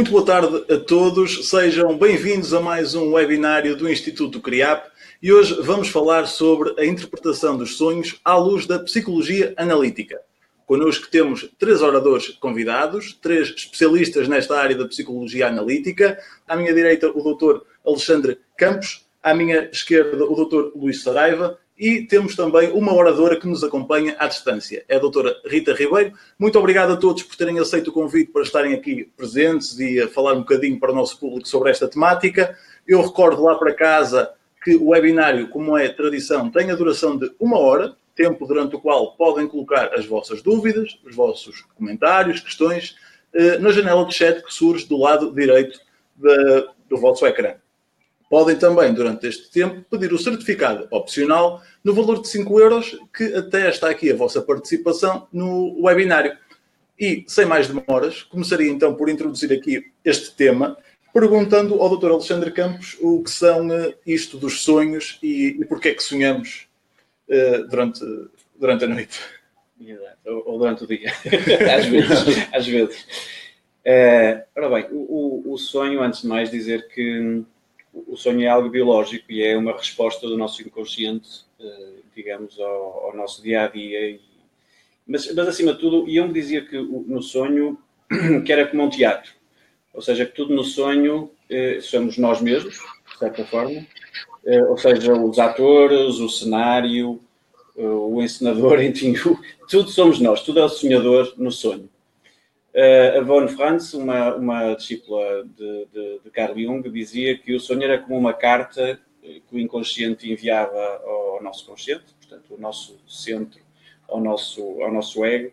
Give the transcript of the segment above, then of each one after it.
Muito boa tarde a todos, sejam bem-vindos a mais um webinário do Instituto CRIAP e hoje vamos falar sobre a interpretação dos sonhos à luz da psicologia analítica. Connosco temos três oradores convidados, três especialistas nesta área da psicologia analítica. À minha direita, o Dr. Alexandre Campos, à minha esquerda, o Dr. Luís Saraiva e temos também uma oradora que nos acompanha à distância, é a doutora Rita Ribeiro. Muito obrigado a todos por terem aceito o convite para estarem aqui presentes e a falar um bocadinho para o nosso público sobre esta temática. Eu recordo lá para casa que o webinário, como é tradição, tem a duração de uma hora, tempo durante o qual podem colocar as vossas dúvidas, os vossos comentários, questões, eh, na janela de chat que surge do lado direito do vosso ecrã. Podem também, durante este tempo, pedir o certificado opcional no valor de 5 euros, que até está aqui a vossa participação no webinário. E, sem mais demoras, começaria então por introduzir aqui este tema, perguntando ao Dr. Alexandre Campos o que são uh, isto dos sonhos e, e porque é que sonhamos uh, durante, durante a noite. Ou, ou durante o dia, às vezes. às vezes. Uh, ora bem, o, o sonho, antes de mais dizer que o sonho é algo biológico e é uma resposta do nosso inconsciente, eh, digamos, ao, ao nosso dia a dia. Mas, mas, acima de tudo, Ian dizia que no sonho que era como um teatro, ou seja, que tudo no sonho eh, somos nós mesmos, de certa forma, eh, ou seja, os atores, o cenário, o encenador, enfim, tudo somos nós, tudo é o sonhador no sonho. Uh, a Von Franz, uma, uma discípula de, de, de, Carl Jung, dizia que o sonho era como uma carta que o inconsciente enviava ao nosso consciente, portanto, o nosso centro, ao nosso, ao nosso ego,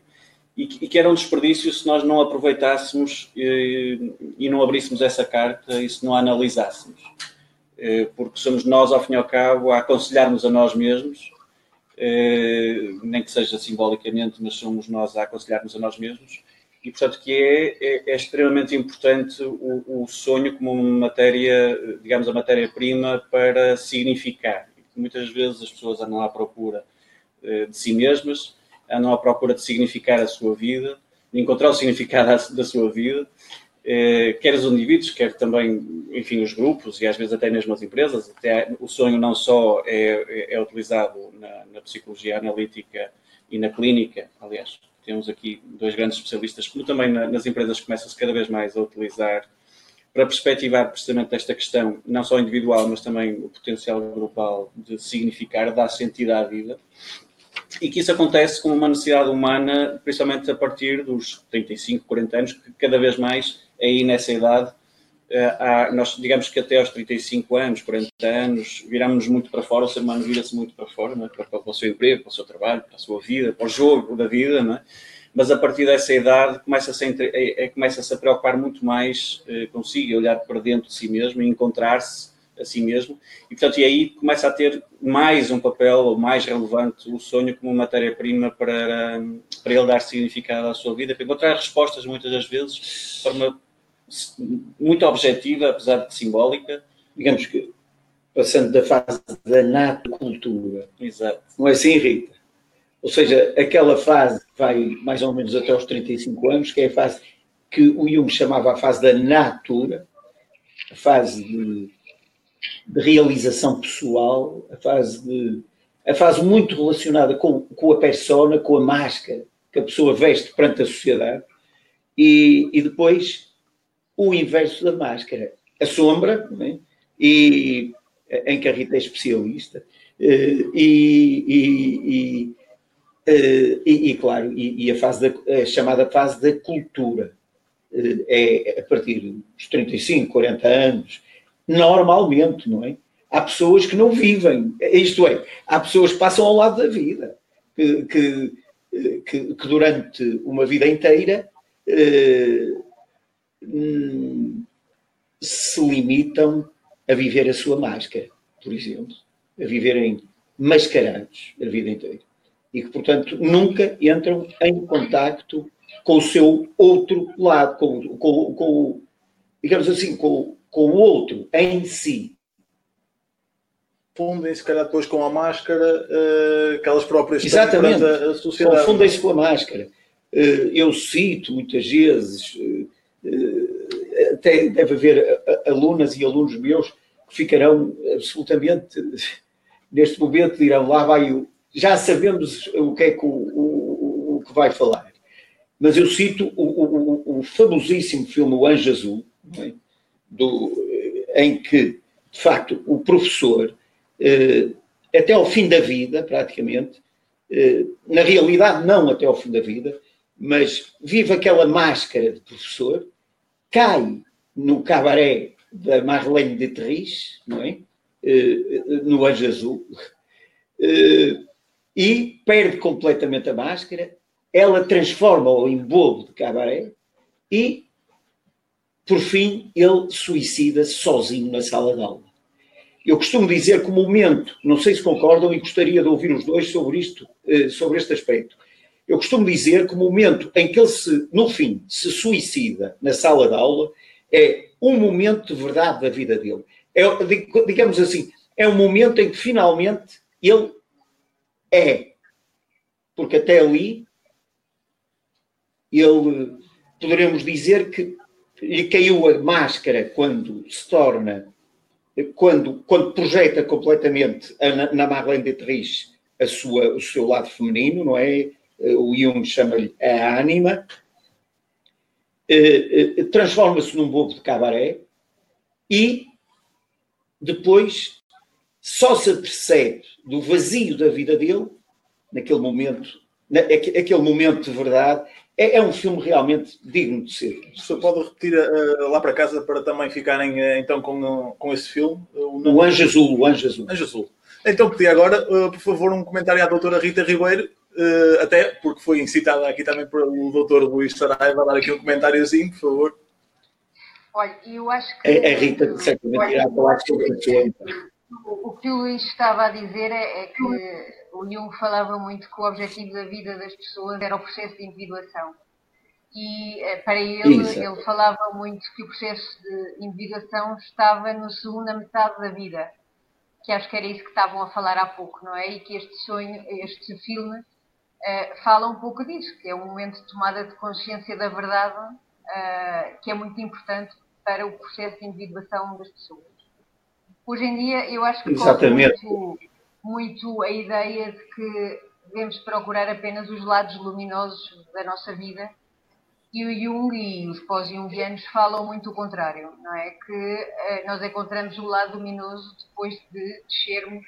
e que, e que era um desperdício se nós não aproveitássemos e, eh, e não abríssemos essa carta e se não a analisássemos. Porque somos nós, ao fim e ao cabo, a aconselharmos a nós mesmos, nem que seja simbolicamente, mas somos nós a aconselharmos a nós mesmos, e portanto que é, é, é extremamente importante o, o, sonho como matéria, digamos, a matéria-prima para significar. Muitas vezes as pessoas andam à procura eh, de si mesmas, andam à procura de significar a sua vida, de encontrar o significado da sua vida, eh, quer os indivíduos, quer também, enfim, os grupos e às vezes até mesmo as empresas. Até o sonho não só é, é, é utilizado na, na psicologia analítica e na clínica, aliás, temos aqui dois grandes especialistas, como também nas empresas começa-se cada vez mais a utilizar para perspectivar precisamente esta questão, não só individual, mas também o potencial global de significar, dar sentido à vida. E que isso acontece com uma necessidade humana, principalmente a partir dos 35, 40 anos, que cada vez mais, aí nessa idade, há, nós digamos que até aos 35 anos, 40 anos, viramos-nos muito para fora, o ser humano vira-se muito para fora, é? para, para, o seu emprego, para o seu trabalho, para a sua vida, para o jogo da vida, é? mas a partir dessa idade começa-se a, é, é, começa a preocupar muito mais eh, consigo, olhar para dentro de si mesmo e encontrar-se a si mesmo, e portanto, e aí começa a ter mais um papel mais relevante o sonho como matéria-prima para, para ele dar significado à sua vida, para encontrar respostas muitas das vezes de forma muito objetiva, apesar de simbólica. Digamos que passando da fase da nato-cultura. Exato. Não é assim, Rita? Ou seja, aquela fase que vai mais ou menos até aos 35 anos, que é a fase que o Jung chamava a fase da natura, a fase de, de realização pessoal, a fase de a fase muito relacionada com, com a persona, com a máscara que a pessoa veste perante a sociedade, e, e depois o inverso da máscara, a sombra, é? e, em que a Rita é especialista, eh, e, e, eh, e, e claro, e, a, fase da, a chamada fase da cultura, eh, é a partir dos 35, 40 anos, normalmente, não é? Há pessoas que não vivem, isto é, há pessoas que passam ao lado da vida, que, que, que durante uma vida inteira Hum, se limitam a viver a sua máscara, por exemplo, a viverem mascarados a vida inteira. E que, portanto, nunca entram em contacto com o seu outro lado, com, com, com digamos assim, com, com o outro em si. Confundem, se calhar, depois com a máscara, uh, aquelas próprias Exatamente. a sociedade. Confundem-se com a máscara. Uh, eu cito muitas vezes uh, até deve haver alunas e alunos meus que ficarão absolutamente, neste momento, dirão lá vai o. Já sabemos o que é que, o, o, o que vai falar. Mas eu cito o, o famosíssimo filme O Anjo Azul, é? Do, em que, de facto, o professor, eh, até ao fim da vida, praticamente, eh, na realidade, não até ao fim da vida, mas vive aquela máscara de professor, cai no cabaré da Marlene de Terris, não é? Eh, no Anjo Azul, e perde completamente a máscara, ela transforma-o em bobo de cabaré e por fim, ele suicida-se sozinho na sala de aula. Eu costumo dizer que o momento, não sei se concordam e gostaria de ouvir os dois sobre isto, eh, sobre este aspecto. Eu costumo dizer que o momento em que ele se, no fim, se suicida na sala de aula é um momento de verdade da vida dele. É, digamos assim, é um momento em que finalmente ele é. Porque até ali ele poderemos dizer que lhe caiu a máscara quando se torna, quando, quando projeta completamente a, na Marlene Dietrich a sua, o seu lado feminino, não é? O Jung chama-lhe a ânima, eh, eh, transforma-se num bobo de cabaré e depois só se percebe do vazio da vida dele naquele momento, naquele momento de verdade, é, é, um filme realmente digno de ser. Se pode repetir uh, lá para casa para também ficarem uh, então com, com esse filme? Uh, o, o Anjo Azul, o Anjo Azul. Anjo Azul. Então pedi agora, por favor, um comentário à doutora Rita Ribeiro, até porque foi incitada aqui também pelo doutor Luís Saraiva, a dar aqui um comentáriozinho, por favor. Olha, eu acho que... É, é Rita certamente irá falar sobre isso. O, o que o Luís estava a dizer é, é que o Jung falava muito que o objetivo da vida das pessoas era o processo de individuação. E eh, para ele, Isso. ele falava muito que o processo de individuação estava na segunda metade da vida. Que acho que era isso que estavam a falar há pouco, não é? E que este sonho, este filme, uh, fala um pouco disso, que é um momento de tomada de consciência da verdade uh, que é muito importante para o processo de individuação das pessoas. Hoje em dia, eu acho que Exatamente. muito muito a ideia de que devemos procurar apenas os lados luminosos da nossa vida. E o Jung e os pós-jungianos falam muito o contrário, não é? Que eh, nós encontramos o lado luminoso depois de descermos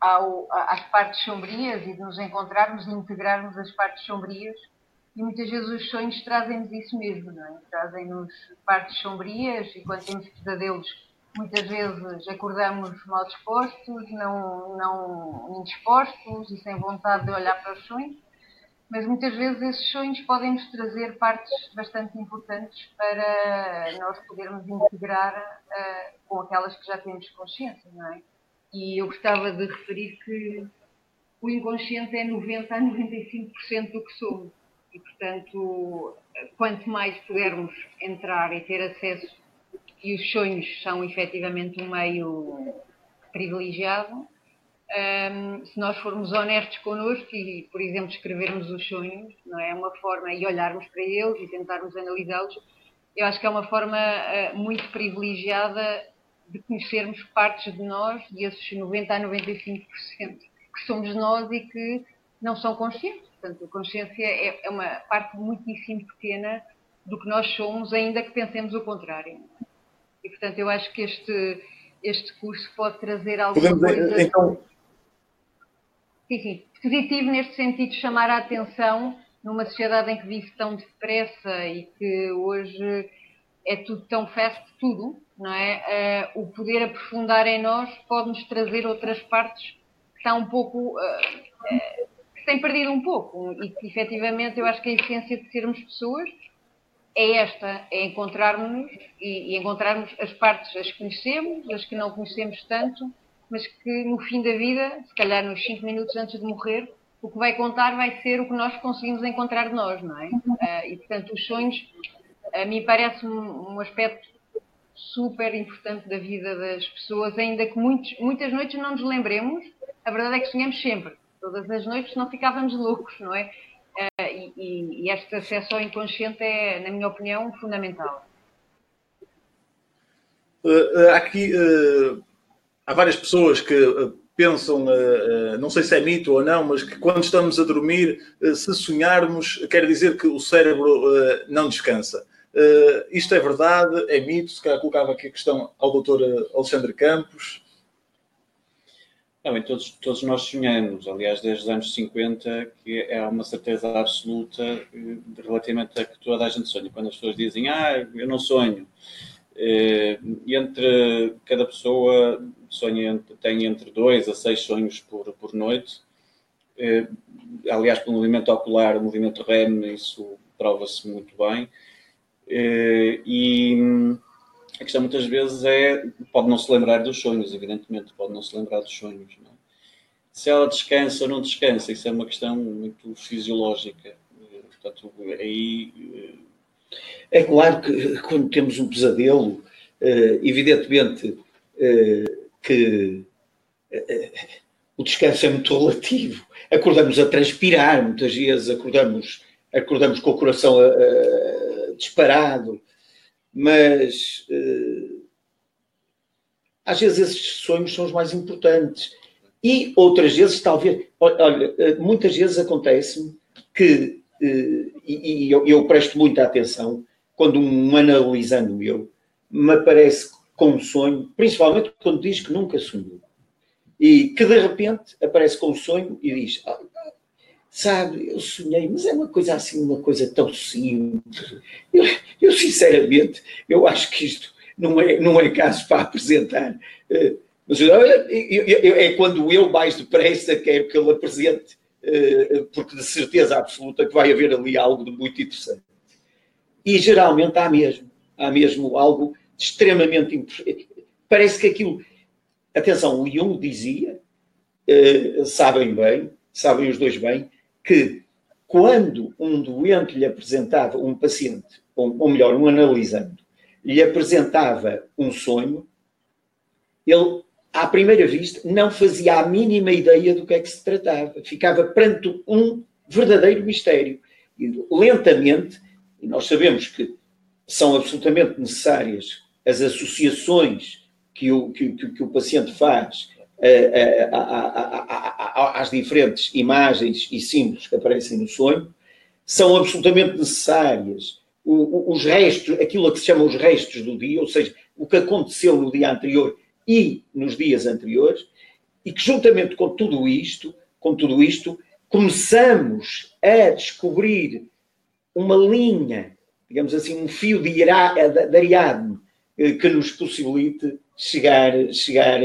ao, às partes sombrias e de nos encontrarmos e integrarmos as partes sombrias. E muitas vezes os sonhos trazem-nos isso mesmo, não é? Trazem-nos partes sombrias e quando temos pesadelos Muitas vezes acordamos mal dispostos, não, não indispostos e sem vontade de olhar para os sonhos, mas muitas vezes esses sonhos podem nos trazer partes bastante importantes para nós podermos integrar uh, com aquelas que já temos consciência, não é? E eu gostava de referir que o inconsciente é 90 a 95% do que somos. E, portanto, quanto mais pudermos entrar e ter acesso e os sonhos são efetivamente um meio privilegiado. Um, se nós formos honestos connosco e, por exemplo, escrevermos os sonhos, não é uma forma e olharmos para eles e tentarmos analisá-los, eu acho que é uma forma uh, muito privilegiada de conhecermos partes de nós, e esses 90 a 95% que somos nós e que não são conscientes. Portanto, a consciência é, é uma parte muitíssimo pequena do que nós somos, ainda que pensemos o contrário. E, portanto, eu acho que este, este curso pode trazer alguma Podemos, coisa... Então... Sim, sim. Positivo neste sentido chamar a atenção numa sociedade em que vive tão depressa e que hoje é tudo tão fast, tudo, não é? Uh, o poder aprofundar em nós pode-nos trazer outras partes que estão um pouco... Uh, uh, que têm perdido um pouco e que efetivamente eu acho que a essência de sermos pessoas é esta, é encontrarmos-nos e, e, encontrarmos as partes, as que conhecemos, as que não conhecemos tanto, mas que no fim da vida, se calhar nos 5 minutos antes de morrer, o que vai contar vai ser o que nós conseguimos encontrar de nós, não é? Uh, e portanto, os sonhos, a mim parece um, um, aspecto super importante da vida das pessoas, ainda que muitos, muitas noites não nos lembremos, a verdade é que sonhamos sempre. Todas as noites não ficávamos loucos, não é? Uh, e, e, este acesso ao inconsciente é, na minha opinião, fundamental. Uh, aqui uh, há várias pessoas que pensam, não sei se é mito ou não, mas que quando estamos a dormir, se sonharmos, quer dizer que o cérebro não descansa. Isto é verdade? É mito? Se calhar colocava aqui a questão ao doutor Alexandre Campos. Não, todos, todos nós sonhamos, aliás, desde os anos 50, que é uma certeza absoluta relativamente a que toda a gente sonha. Quando as pessoas dizem, ah, eu não sonho, eh, entre cada pessoa sonha, tem entre dois a seis sonhos por, por noite. Eh, aliás, pelo movimento ocular, o movimento REM, isso prova-se muito bem. Eh, e a questão muitas vezes é, pode não se lembrar dos sonhos, evidentemente, pode não se lembrar dos sonhos. É? Se ela descansa ou não descansa, isso é uma questão muito fisiológica. Portanto, aí é claro que quando temos um pesadelo, eh, evidentemente eh, que eh, o descanso é muito relativo. Acordamos a transpirar, muitas vezes acordamos, acordamos com o coração disparado, mas às vezes esses sonhos são os mais importantes. E outras vezes, talvez, olha, muitas vezes acontece-me que e, e eu, eu, presto muita atenção quando um analisando meu me aparece com um sonho, principalmente quando diz que nunca sonhou. E que de repente aparece com um sonho e diz: ah, Sabe, eu sonhei, mas é uma coisa assim, uma coisa tão simples. Eu, eu sinceramente, eu acho que isto não é, não é caso para apresentar. Eh, mas eu, eu, é quando eu mais depressa quero que ele apresente eh, porque de certeza absoluta que vai haver ali algo de muito interessante. E geralmente há mesmo, há mesmo algo extremamente importante. Parece que aquilo. Atenção, o Jung dizia, eh, sabem bem, sabem os dois bem, que quando um doente lhe apresentava, um paciente, ou, ou melhor, um analisando, lhe apresentava um sonho, ele à primeira vista, não fazia a mínima ideia do que é que se tratava. Ficava perante um verdadeiro mistério. E lentamente, e nós sabemos que são absolutamente necessárias as associações que o, que, que o paciente faz a, a, a, às diferentes imagens e símbolos que aparecem no sonho, são absolutamente necessárias. Os restos, aquilo a que se chama os restos do dia, ou seja, o que aconteceu no dia anterior e nos dias anteriores, e que juntamente com tudo isto, com tudo isto, começamos a descobrir uma linha, digamos assim, um fio de, Ariadne eh, que nos possibilite chegar, chegar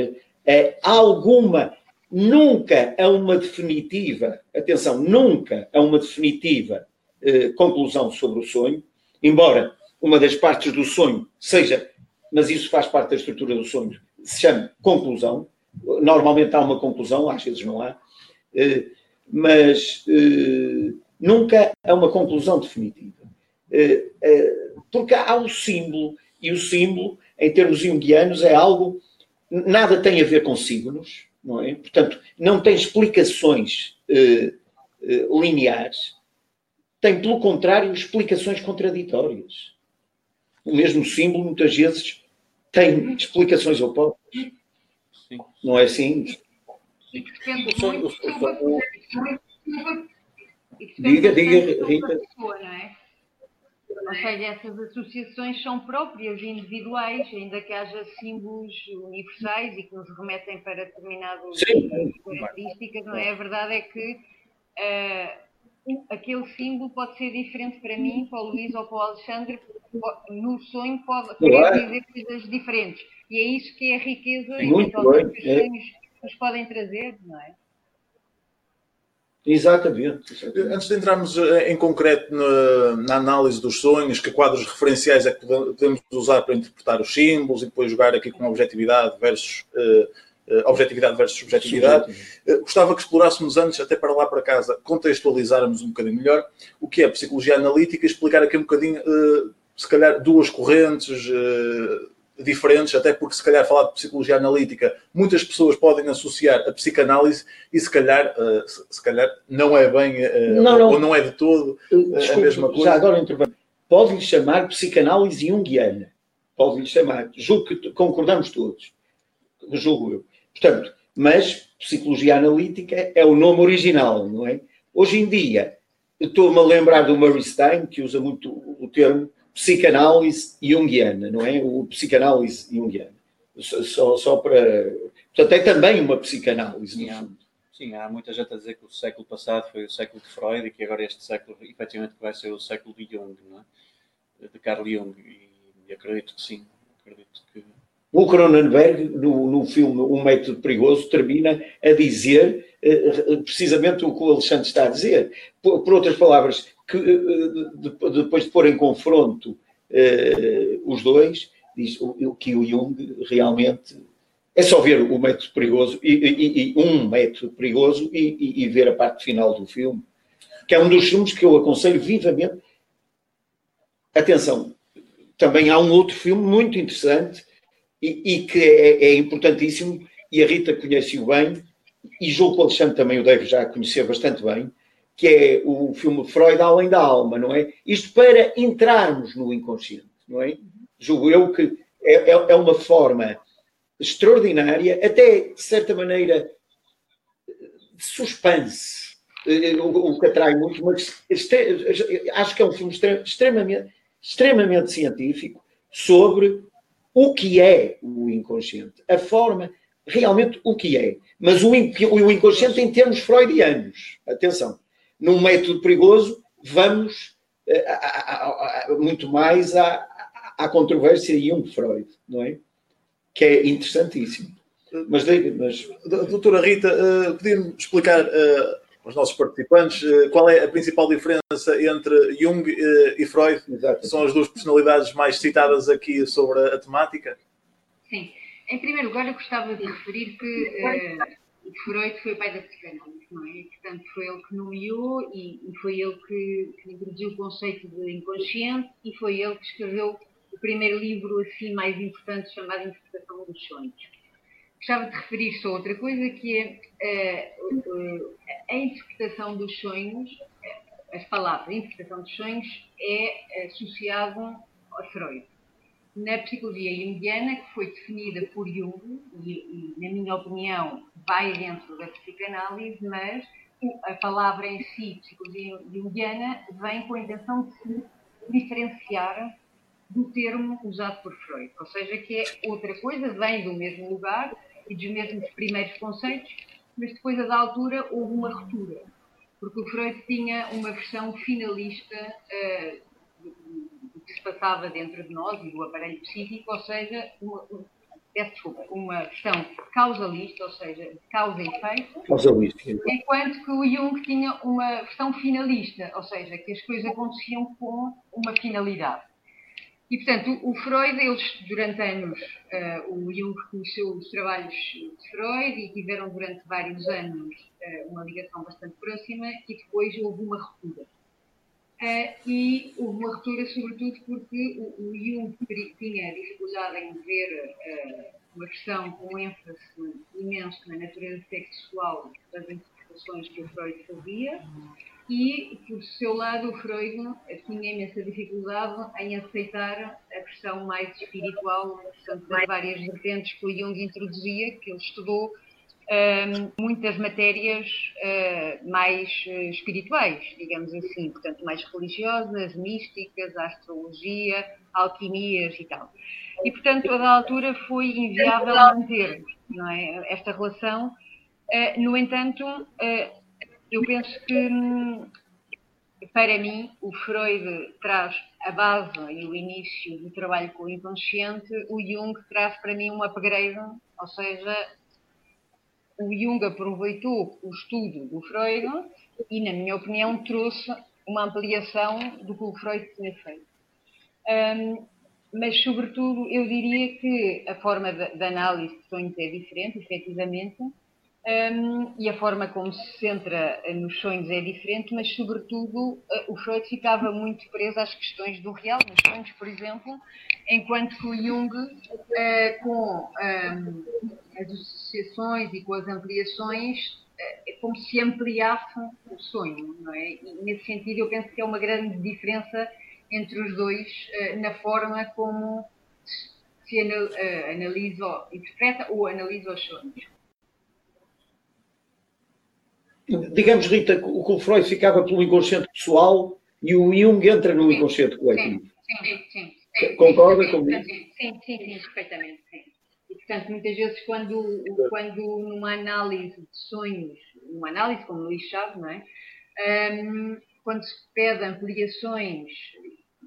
a alguma, nunca a uma definitiva, atenção, nunca a uma definitiva eh, conclusão sobre o sonho, embora uma das partes do sonho seja, mas isso faz parte da estrutura do sonho, se chama conclusão. Normalmente há uma conclusão, às vezes não há, eh, mas eh, nunca há uma conclusão definitiva. Eh, porque há o símbolo, e o símbolo, em termos junguianos, é algo. Nada tem a ver com signos, não é? Portanto, não tem explicações lineares, tem, pelo contrário, explicações contraditórias. O mesmo símbolo, muitas vezes, tem explicações opostas. Sim. Não é assim? Diga, diga, Rita. Ou seja, essas associações são próprias individuais, ainda que haja símbolos universais e que nos remetem para determinadas características, não é? A verdade é que uh, aquele símbolo pode ser diferente para mim, para o Luís ou para o Alexandre, no sonho pode querer dizer coisas diferentes. E é isso que é a riqueza e que os é. sonhos nos podem trazer, não é? Exatamente, exatamente. Antes de entrarmos eh, em concreto na, na, análise dos sonhos, que quadros referenciais é que podemos usar para interpretar os símbolos e depois jogar aqui com objetividade versus uh, uh, objetividade versus subjetividade. Uh, gostava que explorássemos antes, até para lá para casa, contextualizarmos um bocadinho melhor o que é psicologia analítica e explicar aqui um bocadinho, se calhar, duas correntes diferentes, até porque se calhar falar de psicologia analítica, muitas pessoas podem associar a psicanálise e se calhar, se calhar não é bem, não, não. ou não é de todo Desculpe, a mesma coisa. Já agora Pode-lhe chamar psicanálise junguiana pode-lhe chamar. Julgo que concordamos todos. Julgo eu. Portanto, mas psicologia analítica é o nome original, não é? Hoje em dia, estou-me a lembrar do Murray Stein, que usa muito o termo psicanálise junguiana, não é? O psicanálise junguiana. Só, só para. Portanto, é também uma psicanálise, no fundo. Sim, há muita gente a dizer que o século passado foi o século de Freud e que agora este século, efetivamente, vai ser o século de Jung, não é? De Carl Jung. E, e acredito que sim. Acredito que... O Cronenberg, no, no filme Um Método Perigoso, termina a dizer uh, precisamente o que o Alexandre está a dizer. Por, por outras palavras, que uh, de, depois de pôr em confronto uh, os dois, diz que o Jung realmente é só ver o método perigoso e, e, e um método perigoso e, e, ver a parte final do filme, que é um dos filmes que eu aconselho vivamente. Atenção, também há um outro filme muito interessante e, que é, é, importantíssimo, e a Rita conhece-o bem, e julgo que Alexandre também o deve já conhecer bastante bem, que é o filme Freud Além da Alma, não é? Isto para entrarmos no inconsciente, não é? Julgo eu que é, é, é uma forma extraordinária, até de certa maneira suspense, eh, o, o que atrai muito, mas acho que é um filme extremamente, extremamente científico sobre o que é o inconsciente, a forma, realmente o que é. Mas o, o inconsciente em termos freudianos, atenção, num método perigoso, vamos uh, a, a, a, muito mais à, à controvérsia Jung-Freud, não é? que é interessantíssimo. Mas, mas... Doutora Rita, uh, podia-me explicar uh, aos nossos participantes uh, qual é a principal diferença entre Jung uh, e Freud? Exato. São as duas personalidades mais citadas aqui sobre a, a, temática? Sim. Em primeiro lugar, eu gostava de referir que Freud foi o pai da psicanálise, não é? Portanto, foi ele que nomeou e, e foi ele que, que introduziu o conceito de inconsciente e foi ele que escreveu o primeiro livro assim mais importante chamado Interpretação dos Sonhos. Gostava de referir só outra coisa que é uh, a interpretação dos sonhos, eh, as palavras interpretação dos sonhos é associado a Freud. Na psicologia junguiana, que foi definida por Jung, e, e na minha opinião vai dentro da psicanálise, mas a palavra em si, psicologia junguiana, vem com a intenção de se diferenciar do termo usado por Freud, ou seja, que é outra coisa, vem do mesmo lugar e dos mesmos primeiros conceitos, mas depois, a da altura, houve uma ruptura, porque o Freud tinha uma versão finalista uh, que se passava dentro de nós e do aparelho psíquico, ou seja, uma, peço desculpa, uma versão causalista, ou seja, causa e efeito, causalista. enquanto que o Jung tinha uma versão finalista, ou seja, que as coisas aconteciam com uma finalidade. E, portanto, o Freud, eles, durante anos, uh, o Jung conheceu os trabalhos de Freud e tiveram durante vários anos uh, uma ligação bastante próxima e depois houve uma ruptura. Uh, e houve uma ruptura, sobretudo, porque o, o Jung tinha dificuldade em ver uma questão com ênfase imenso na natureza sexual das interpretações que o Freud fazia e, por seu lado, o Freud tinha imensa dificuldade em aceitar a versão mais espiritual, portanto, das várias vertentes que o Jung introduzia, que ele estudou muitas matérias uh, mais uh, espirituais, digamos assim, portanto, mais religiosas, místicas, astrologia, alquimias e tal. E, portanto, a altura foi inviável manter é, esta relação. Uh, no entanto, eu penso que, hum, para mim, o Freud traz a base e o início do trabalho com o inconsciente, o Jung traz para mim um upgrade, ou seja, o Jung aproveitou o estudo do Freud e, na minha opinião, trouxe uma ampliação do que o Freud tinha feito. Um, mas, sobretudo, eu diria que a forma de análise de sonhos é diferente, efetivamente, um, e a forma como se centra nos sonhos é diferente, mas, sobretudo, uh, o Freud ficava muito preso às questões do real, nos sonhos, por exemplo, enquanto que o Jung, uh, com um, as associações e com as ampliações, uh, é como se ampliasse o sonho, não é? E, nesse sentido, eu penso que é uma grande diferença entre os dois na forma como se analisa, interpreta ou analisa os sonhos. Digamos, Rita, que o Freud ficava pelo inconsciente pessoal e o Jung entra no inconsciente coletivo. Sim, sim, sim. Sim. Concorda comigo? Sim, sim, sim, perfeitamente. Sim. E, portanto, muitas vezes, quando, quando numa análise de sonhos, numa análise como Luís Chaves, não é? Um, quando se pede ampliações,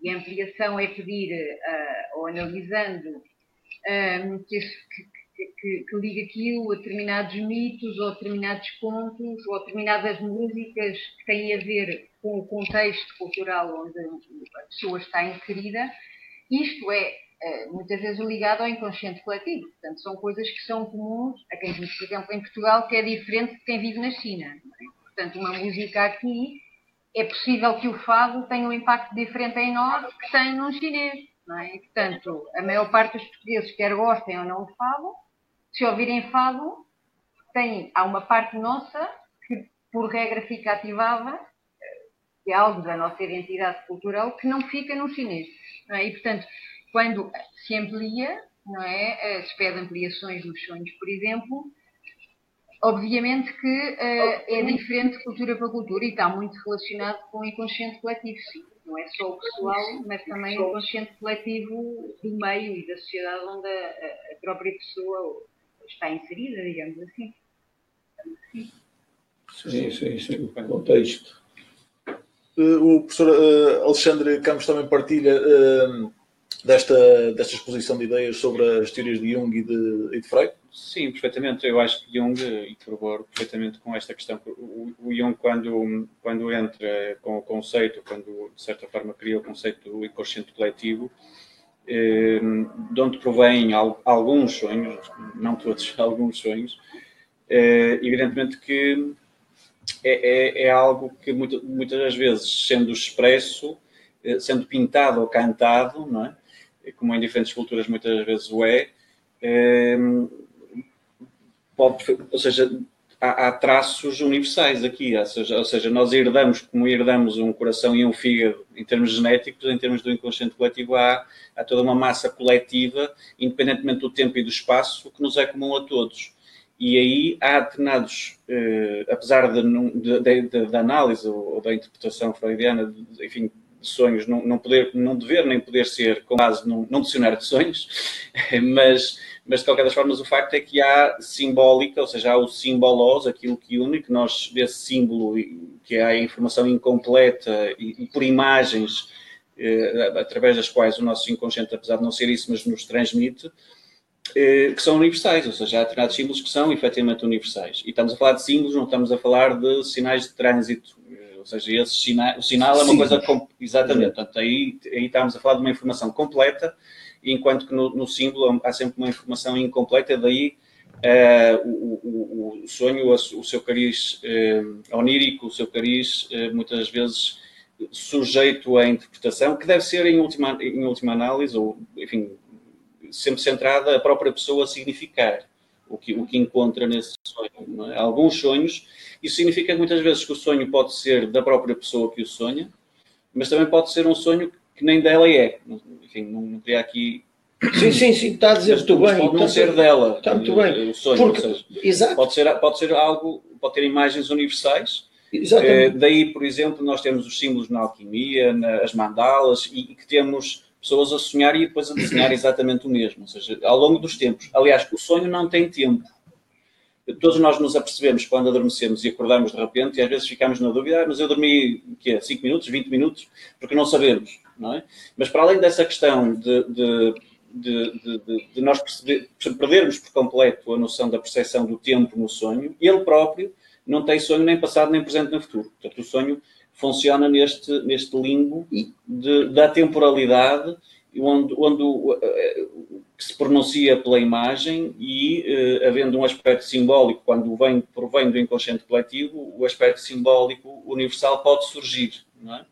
e a ampliação é pedir, uh, ou analisando, um, que, que, que, que liga aquilo a determinados mitos, ou determinados contos, ou determinadas músicas que têm a ver com o contexto cultural onde a pessoa está inserida, isto é eh, muitas vezes ligado ao inconsciente coletivo. Portanto, são coisas que são comuns a quem vive, por exemplo, em Portugal, que é diferente de quem vive na China. É? Portanto, uma música aqui, é possível que o fado tenha um impacto diferente em nós que tem num chinês. Não é? E, portanto, a maior parte dos portugueses, quer gostem ou não de fado, se ouvirem fado, tem, há uma parte nossa que, por regra, fica ativada, é algo da nossa identidade cultural, que não fica no chinês. Não é? E, portanto, quando se amplia, não é? Eh, se pede ampliações nos sonhos, por exemplo, obviamente que uh, é diferente de cultura para cultura e está muito relacionado com o inconsciente coletivo, sim. Não é só o pessoal, mas também o inconsciente coletivo do meio e da sociedade onde a, a própria pessoa está inserida, digamos assim. Sim, sim, sim, o contexto. Uh, o professor uh, Alexandre Campos também partilha desta, desta exposição de ideias sobre as teorias de Jung e de, e de Freud? Sim, perfeitamente. Eu acho que Jung, e corroboro perfeitamente com esta questão, o, o Jung, quando, quando entra com o conceito, quando de certa forma cria o conceito do inconsciente coletivo, eh, de onde provém alguns sonhos, não todos, alguns sonhos, eh, evidentemente que é, é, é algo que muitas, muitas vezes, sendo expresso, eh, sendo pintado ou cantado, não é? como em diferentes culturas muitas vezes o é, ehm, pode, ou seja, há, há, traços universais aqui, ou seja, ou seja, nós herdamos, como herdamos um coração e um fígado em termos genéticos, em termos do inconsciente coletivo, há, há toda uma massa coletiva, independentemente do tempo e do espaço, que nos é comum a todos. E aí há determinados, eh, apesar da de, de, de, de, análise ou, da interpretação freudiana, enfim, sonhos não, não, poder, não dever nem poder ser com base num, num dicionário de sonhos, mas, mas de qualquer das formas o facto é que há simbólica, ou seja, há o simbolos, aquilo que une, que nós, desse símbolo, que é a informação incompleta e, e por imagens, eh, através das quais o nosso inconsciente, apesar de não ser isso, mas nos transmite, que são universais, ou seja, há determinados símbolos que são efetivamente universais. E estamos a falar de símbolos, não estamos a falar de sinais de trânsito ou seja, esse sinal, o sinal é uma Sim. coisa. Exatamente. Portanto, aí, aí estamos a falar de uma informação completa, enquanto que no, no símbolo há sempre uma informação incompleta, daí uh, o, o, o, sonho, o seu cariz uh, onírico, o seu cariz, uh, muitas vezes sujeito à interpretação, que deve ser, em última, em última análise, ou, enfim, sempre centrada a própria pessoa a significar o que, o que encontra nesse sonho. É? Alguns sonhos isso significa muitas vezes que o sonho pode ser da própria pessoa que o sonha, mas também pode ser um sonho que nem dela é. Enfim, não queria aqui. Sim, sim, sim, está a dizer muito bem. Pode não ser dela. Está muito bem. O sonho, Porque, seja, exato. Pode ser, pode ser algo, pode ter imagens universais. Exatamente. Eh, daí, por exemplo, nós temos os símbolos na alquimia, nas mandalas, e, e que temos pessoas a sonhar e depois a desenhar exatamente o mesmo. Ou seja, ao longo dos tempos. Aliás, o sonho não tem tempo todos nós nos apercebemos quando adormecemos e acordamos de repente e às vezes ficamos na dúvida, ah, mas eu dormi que 5 minutos, 20 minutos, porque não sabemos, não é? Mas para além dessa questão de, de, de, de nós perceber, perdermos por completo a noção da percepção do tempo no sonho, ele próprio não tem sonho nem passado, nem presente, nem futuro. Portanto, o sonho funciona neste, neste limbo da temporalidade, onde, onde que se pronuncia pela imagem e, eh, havendo um aspecto simbólico, quando vem, provém do inconsciente coletivo, o aspecto simbólico universal pode surgir, é?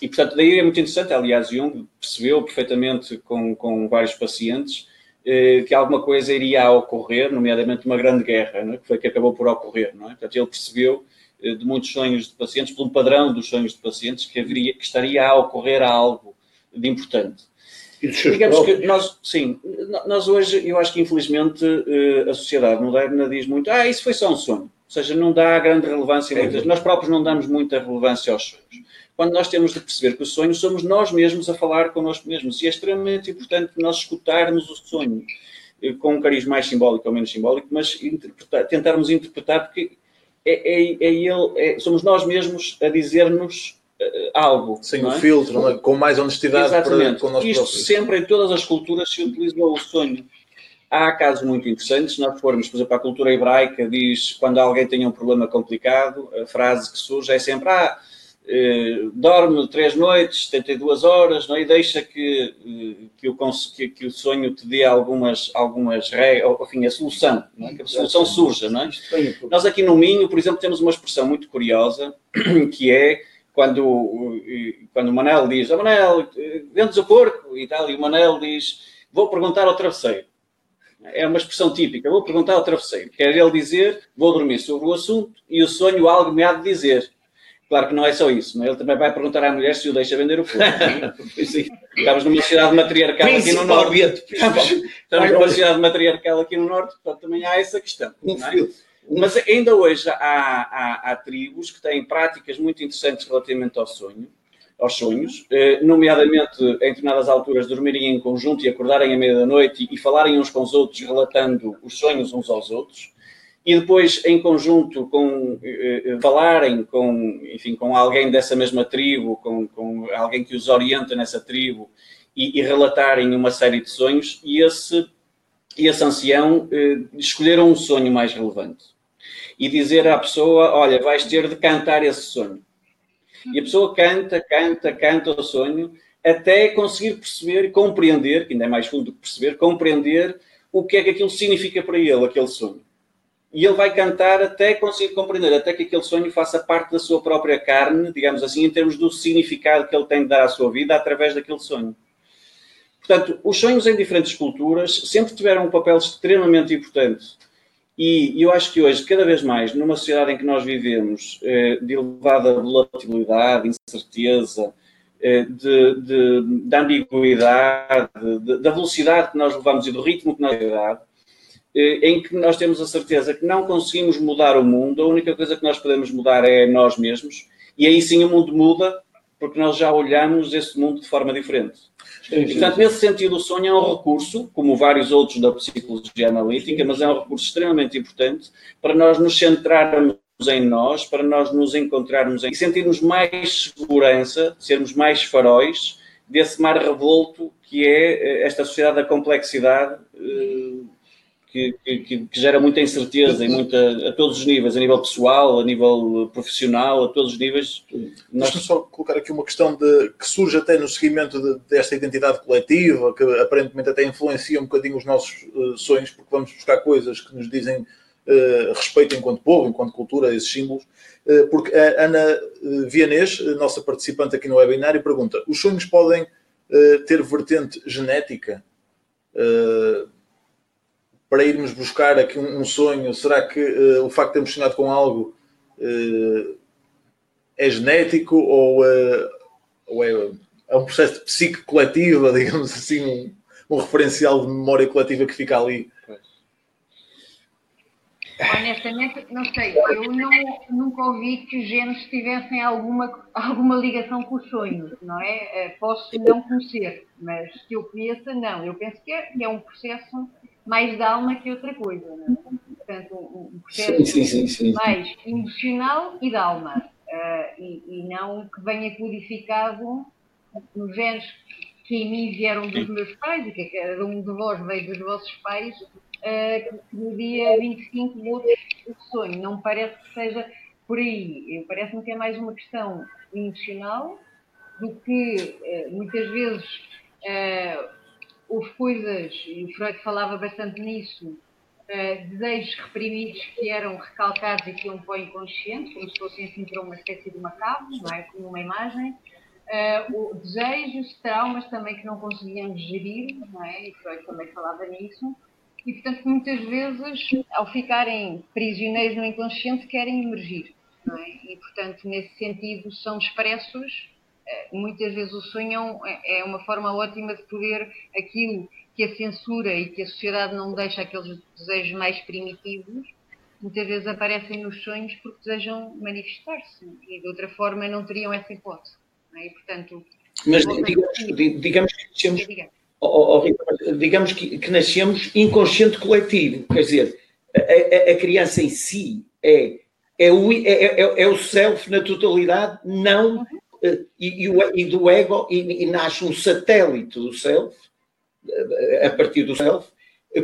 E, portanto, daí é muito interessante, aliás, Jung percebeu perfeitamente com, com vários pacientes eh, que alguma coisa iria ocorrer, nomeadamente uma grande guerra, é? que foi que acabou por ocorrer, é? Portanto, ele percebeu eh, de muitos sonhos de pacientes, pelo padrão dos sonhos de pacientes, que, haveria, que estaria a ocorrer algo de importante. Digamos que nós, sim, nós hoje, eu acho que infelizmente a sociedade moderna diz muito, ah, isso foi só um sonho. Ou seja, não dá grande relevância, é muitas, nós próprios não damos muita relevância aos sonhos. Quando nós temos de perceber que os sonhos somos nós mesmos a falar connosco mesmos. E é extremamente importante nós escutarmos o sonho com um cariz mais simbólico ou menos simbólico, mas interpretar, tentarmos interpretar, porque é, é, é ele, é, somos nós mesmos a dizer-nos uh, algo. Sem o é? filtro, com mais honestidade Exatamente. para, com nós Isto próprios. sempre, em todas as culturas, se utilizou o sonho. Há casos muito interessantes, se nós formos, por exemplo, a cultura hebraica, diz quando alguém tem um problema complicado, a frase que surge é sempre: Ah, eh, dorme três noites, 72 horas, não é? e deixa que, eh, que, o, que, que o sonho te dê algumas, algumas regras, enfim, a solução, é? que a solução surja. Não é? Nós aqui no Minho, por exemplo, temos uma expressão muito curiosa, que é quando, quando o Manel diz, oh, Manel, vendes o porco e tal, e o Manel diz, vou perguntar ao travesseiro. É uma expressão típica, vou perguntar ao travesseiro. Quer ele dizer, vou dormir sobre o assunto e o sonho algo me há de dizer. Claro que não é só isso, ele também vai perguntar à mulher se o deixa vender o fogo. É? Estamos numa cidade matriarcal aqui no Norte. Estamos numa cidade matriarcal aqui no Norte, portanto também há essa questão. É? Mas ainda hoje há, há, há, tribos que têm práticas muito interessantes relativamente ao sonho, aos sonhos, eh, nomeadamente em determinadas alturas dormirem em conjunto e acordarem à meia da noite e falarem uns com os outros, relatando os sonhos uns aos outros e depois em conjunto com eh, eh, falarem com enfim com alguém dessa mesma tribo com, com alguém que os orienta nessa tribo e, e, relatarem uma série de sonhos e esse e esse ancião eh, escolheram um sonho mais relevante. E dizer à pessoa olha vais ter de cantar esse sonho. E a pessoa canta canta canta o sonho até conseguir perceber e compreender que ainda é mais fundo do que perceber compreender o que é que aquilo significa para ele aquele sonho e ele vai cantar até conseguir compreender, até que aquele sonho faça parte da sua própria carne, digamos assim, em termos do significado que ele tem de dar à sua vida através daquele sonho. Portanto, os sonhos em diferentes culturas sempre tiveram um papel extremamente importante. E eu acho que hoje, cada vez mais, numa sociedade em que nós vivemos, eh, de elevada volatilidade, incerteza, eh, de, de, de ambiguidade, de, da velocidade que nós levamos e do ritmo que nós levamos, em que nós temos a certeza que não conseguimos mudar o mundo, a única coisa que nós podemos mudar é nós mesmos, e aí sim o mundo muda, porque nós já olhamos esse mundo de forma diferente. Sim, sim, Portanto, nesse sentido, o sonho é um recurso, como vários outros da psicologia analítica, mas é um recurso extremamente importante para nós nos centrarmos em nós, para nós nos encontrarmos em, e sentirmos mais segurança, sermos mais faróis desse mar revolto que é eh, esta sociedade da complexidade eh, que, que, que, gera muita incerteza e muita, a todos os níveis, a nível pessoal, a nível profissional, a todos os níveis. Nós... Deixa-me só colocar aqui uma questão de, que surge até no seguimento de, desta identidade coletiva, que aparentemente até influencia um bocadinho os nossos uh, sonhos, porque vamos buscar coisas que nos dizem uh, respeito enquanto povo, enquanto cultura, esses símbolos. Uh, porque a Ana Vianês, nossa participante aqui no webinário, pergunta: os sonhos podem ter vertente genética? Para irmos buscar aqui um, um sonho? Será que uh, o facto de termos sonhado com algo uh, é genético ou, uh, ou é, é, um processo de psique coletiva, digamos assim, um, um, referencial de memória coletiva que fica ali? Honestamente, não sei. Eu não, nunca ouvi que os genes tivessem alguma, alguma ligação com os sonhos, não é? Posso não conhecer, mas que eu conheça, não. Eu penso que é, é um processo mais de alma que outra coisa. Não é? Portanto, um processo sim, sim, sim, mais emocional e de alma. Uh, e, e, não que venha codificado nos genes que em mim vieram dos meus pais e que cada um de vós veio dos vossos pais, uh, que no dia 25 de outro sonho. Não me parece que seja por aí. Parece-me que é mais uma questão emocional do que uh, muitas vezes houve coisas, e o Freud falava bastante nisso, uh, desejos reprimidos que eram recalcados e que iam para o inconsciente, como se fossem assim para uma espécie de cave, não é? Como uma imagem. Uh, desejos, traumas também que não conseguíamos gerir, não é? E Freud também falava nisso. E, portanto, muitas vezes, ao ficarem prisioneiros no inconsciente, querem emergir. É? E, portanto, nesse sentido, são expressos muitas vezes o sonho é, é uma forma ótima de poder aquilo que a censura e que a sociedade não deixa aqueles desejos mais primitivos, muitas vezes aparecem nos sonhos porque desejam manifestar-se e de outra forma não teriam essa hipótese. É? E, portanto, Mas digamos, digamos que nascemos, oh, oh, digamos que, que nascemos inconsciente coletivo, quer dizer, a, a, a criança em si é, é, o, é, é, é o self na totalidade, não eh, e, e, e, do ego, e, e, nasce um satélite do self, eh, a partir do self,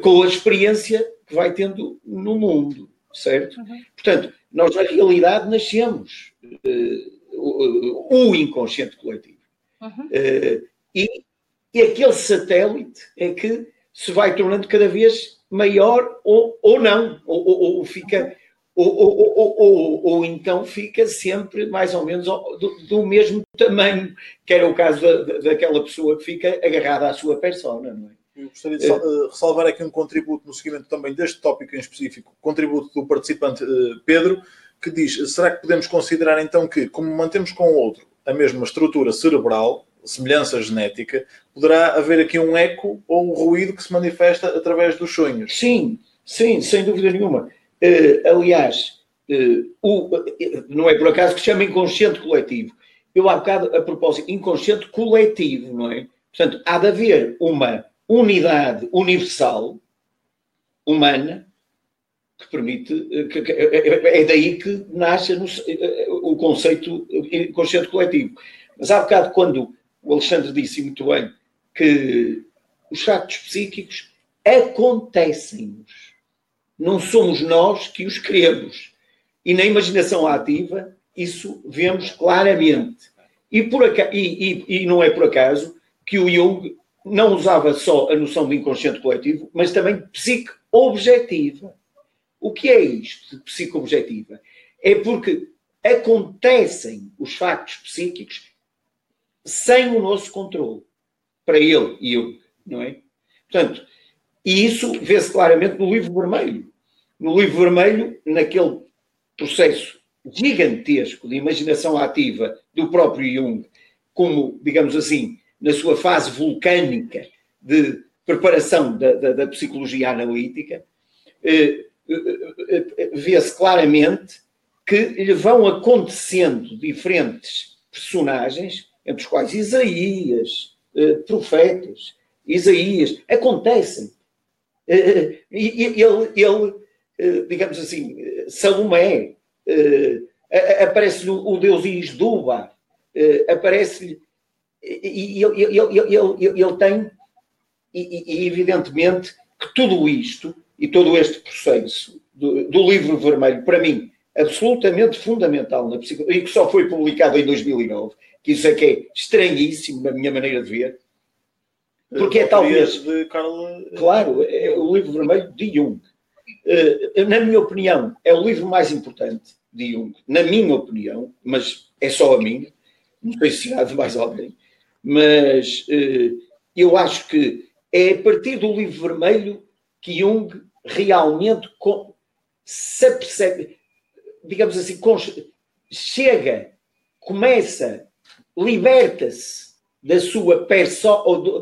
com a experiência que vai tendo no mundo, certo? Uhum. Portanto, nós na realidade nascemos uh, o, o, inconsciente coletivo. Uhum. Uh, e, e aquele satélite é que se vai tornando cada vez maior ou, ou não, ou, ou, ou fica ou, ou, ou, ou, então fica sempre mais ou menos do, do, mesmo tamanho, que era o caso da, daquela pessoa que fica agarrada à sua persona, não é? Eu gostaria de uh, ressalvar aqui um contributo no seguimento também deste tópico em específico, contributo do participante uh, Pedro, que diz: será que podemos considerar então que, como mantemos com o outro a mesma estrutura cerebral, semelhança genética, poderá haver aqui um eco ou um ruído que se manifesta através dos sonhos? Sim, sim, sem dúvida nenhuma. Uh, aliás, uh, o, não é por acaso que chama inconsciente coletivo. Eu há bocado, a propósito, inconsciente coletivo, não é? Portanto, há de haver uma unidade universal, humana, que permite. Eh, que, que, é daí que nasce no, o conceito inconsciente coletivo. Mas há bocado, quando o Alexandre disse muito bem que os factos psíquicos acontecem-nos não somos nós que os queremos. E na imaginação ativa, isso vemos claramente. E, por acaso, e, e, e não é por acaso que o Jung não usava só a noção de inconsciente coletivo, mas também psique objetiva. O que é isto de psique objetiva? É porque acontecem os factos psíquicos sem o nosso controle. Para ele e eu, não é? Portanto, e isso vê-se claramente no livro vermelho. No livro vermelho, naquele processo gigantesco de imaginação ativa do próprio Jung, como, digamos assim, na sua fase vulcânica de preparação da, da, da psicologia analítica, eh, eh, eh, vê-se claramente que lhe vão acontecendo diferentes personagens, entre os quais Isaías, profetas, Isaías, acontecem e ele, ele, eh, digamos assim, Salomé, aparece-lhe o deus Isduba, aparece-lhe. E ele, ele, ele, ele tem, e, evidentemente, que tudo isto e todo este processo do, do livro vermelho, para mim, absolutamente fundamental na psicologia, e que só foi publicado em 2009, que isso é que é estranhíssimo na minha maneira de ver, porque é talvez. De Carl... Claro, é o livro vermelho de Jung. Eh, na minha opinião, é o livro mais importante de Jung. Na minha opinião, mas é só a minha. Não sei se há de mais alguém. Mas eh, eu acho que é a partir do livro vermelho que Jung realmente se percebe, digamos assim, chega, começa, liberta-se da sua perso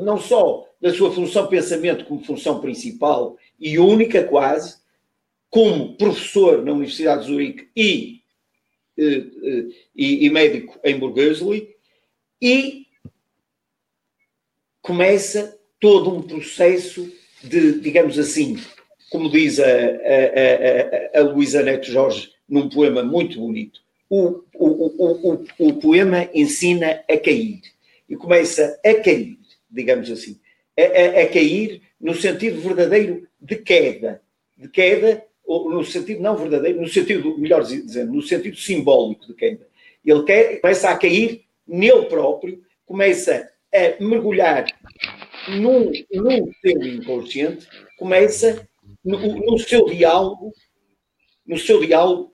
não só da sua função pensamento como função principal e única quase, como professor na Universidade de Zurique e, eh, eh, e, e médico em Burgosli, e começa todo um processo de, digamos assim, como diz a, a, a, a Luísa Neto Jorge num poema muito bonito, o, o, o, o, o poema ensina a cair e começa a cair, digamos assim, a, a, a cair no sentido verdadeiro de queda, de queda, ou no sentido não verdadeiro, no sentido, melhor dizendo, no sentido simbólico de queda. Ele quer, começa a cair nele próprio, começa a mergulhar num, num seu inconsciente, começa no, no seu diálogo, no seu diálogo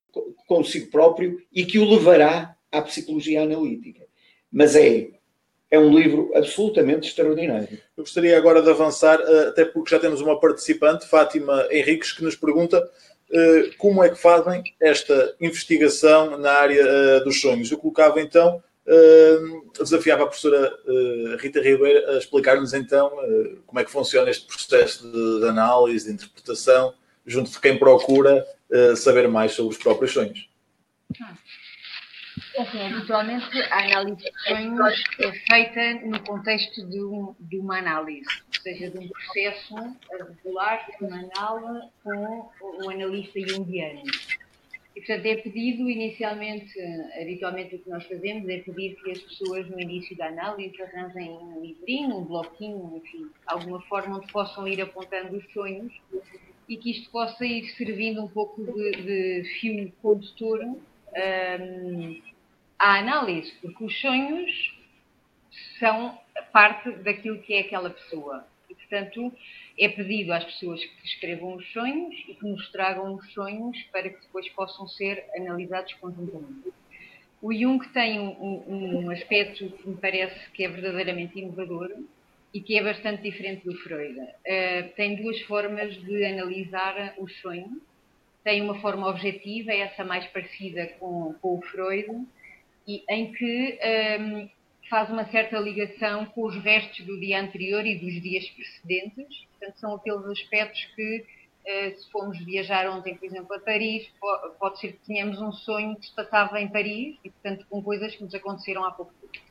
consigo próprio e que o levará à psicologia analítica. Mas é é um livro absolutamente extraordinário. Eu gostaria agora de avançar, eh, até porque já temos uma participante, Fátima Henriques, que nos pergunta eh, como é que fazem esta investigação na área eh, dos sonhos. Eu colocava então desafiava a professora Rita Ribeiro a explicar-nos então como é que funciona este processo de, análise, de interpretação, junto de quem procura saber mais sobre os próprios sonhos. É assim, habitualmente a análise de sonhos é feita no contexto de, um, de uma análise, ou seja, de um processo regular, semanal, com o analista junguiano. E, portanto, é pedido inicialmente, habitualmente o que nós fazemos é pedir que as pessoas no início da análise arranjem um livrinho, um bloquinho, enfim, alguma forma onde possam ir apontando os sonhos e que isto possa ir servindo um pouco de, de fio condutor um, à análise, porque os sonhos são parte daquilo que é aquela pessoa. E, portanto, é pedido às pessoas que escrevam os sonhos e que nos tragam os sonhos para que depois possam ser analisados conjuntamente. O Jung tem um, um, aspecto que me parece que é verdadeiramente inovador e que é bastante diferente do Freud. Uh, tem duas formas de analisar os sonhos. Tem uma forma objetiva, essa mais parecida com, com o Freud, e, em que um, faz uma certa ligação com os restos do dia anterior e dos dias precedentes. Portanto, são aqueles aspectos que, eh, se formos viajar ontem, por exemplo, a Paris, pode ser que tenhamos um sonho que se passava em Paris e, portanto, com coisas que nos aconteceram há pouco tempo.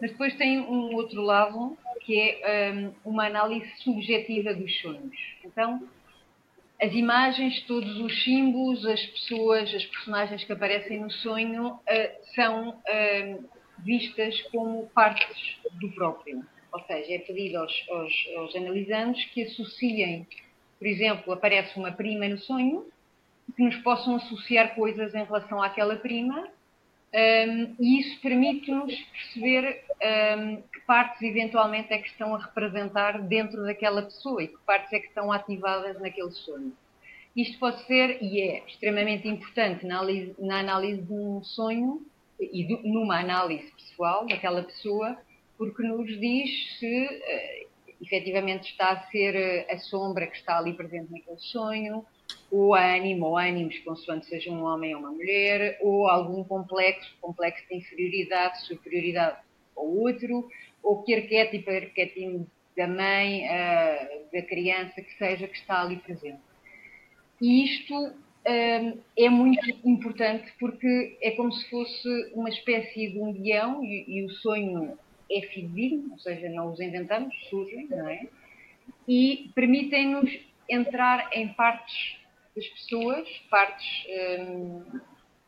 Mas depois tem um outro lado, que é um, uma análise subjetiva dos sonhos. Então, as imagens, todos os símbolos, as pessoas, as personagens que aparecem no sonho uh, são uh, vistas como partes do próprio. Ou seja, é pedido aos, aos, aos analisandos que associem, por exemplo, aparece uma prima no sonho, que nos possam associar coisas em relação àquela prima, um, e isso permite-nos perceber um, que partes eventualmente é que estão a representar dentro daquela pessoa e que partes é que estão ativadas naquele sonho. Isto pode ser, e é extremamente importante na análise, na análise de um sonho, e numa análise pessoal daquela pessoa, porque nos diz se uh, efetivamente está a ser uh, a sombra que está ali presente naquele sonho, ou ânimo ou ânimos, consoante seja um homem ou uma mulher, ou algum complexo, complexo de inferioridade, superioridade ao outro, ou que arquétipo, arquétipo da mãe, uh, da criança, que seja, que está ali presente. E isto é muito importante porque é como se fosse uma espécie de um guião e, e o sonho é fidedigno, ou seja, não os inventamos, surgem, não é? E permitem-nos entrar em partes das pessoas, partes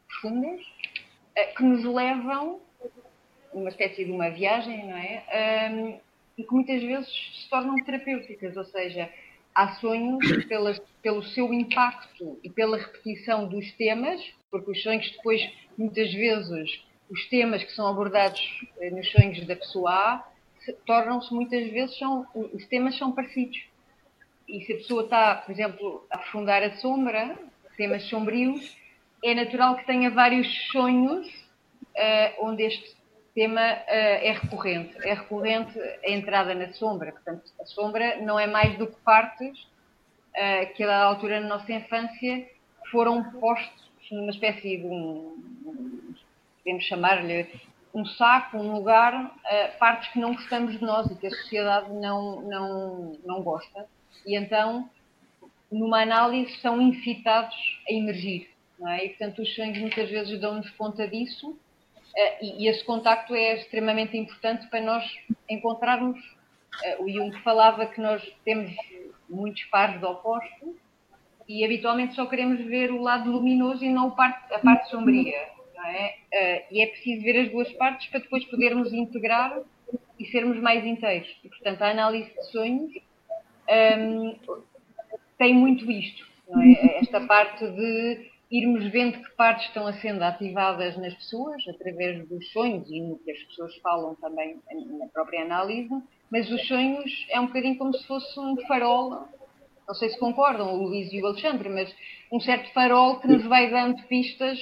profundas, uh, que nos levam uma espécie de uma viagem, não é? Um, e que muitas vezes se tornam terapêuticas, ou seja, há sonhos pela, pelo seu impacto e pela repetição dos temas, porque os sonhos depois, muitas vezes, os temas que são abordados eh, nos sonhos da pessoa A tornam-se muitas vezes, são, os temas são parecidos. E se a pessoa está, por exemplo, a afundar a sombra, temas sombrios, é natural que tenha vários sonhos uh, onde este tema uh, é recorrente. É recorrente a entrada na sombra. Portanto, a sombra não é mais do que partes uh, que, a altura na nossa infância, foram postos numa espécie de um, podemos chamar-lhe um saco, um lugar, partes que não gostamos de nós e que a sociedade não, não, não gosta. E então, numa análise, são incitados a emergir. É? E, portanto, os sonhos muitas vezes dão-nos conta disso Uh, e, esse contacto é extremamente importante para nós encontrarmos. Uh, o Jung falava que nós temos muitos pares de opostos e habitualmente só queremos ver o lado luminoso e não a parte, a parte sombria. É? Uh, e é preciso ver as duas partes para depois podermos integrar e sermos mais inteiros. E, portanto, a análise de sonhos um, tem muito isto. É? Esta parte de irmos vendo que partes estão sendo ativadas nas pessoas, através dos sonhos e no que as pessoas falam também na própria análise, mas os sonhos é um bocadinho como se fosse um farol, não sei se concordam, o Luís e o Alexandre, mas um certo farol que nos vai dando pistas,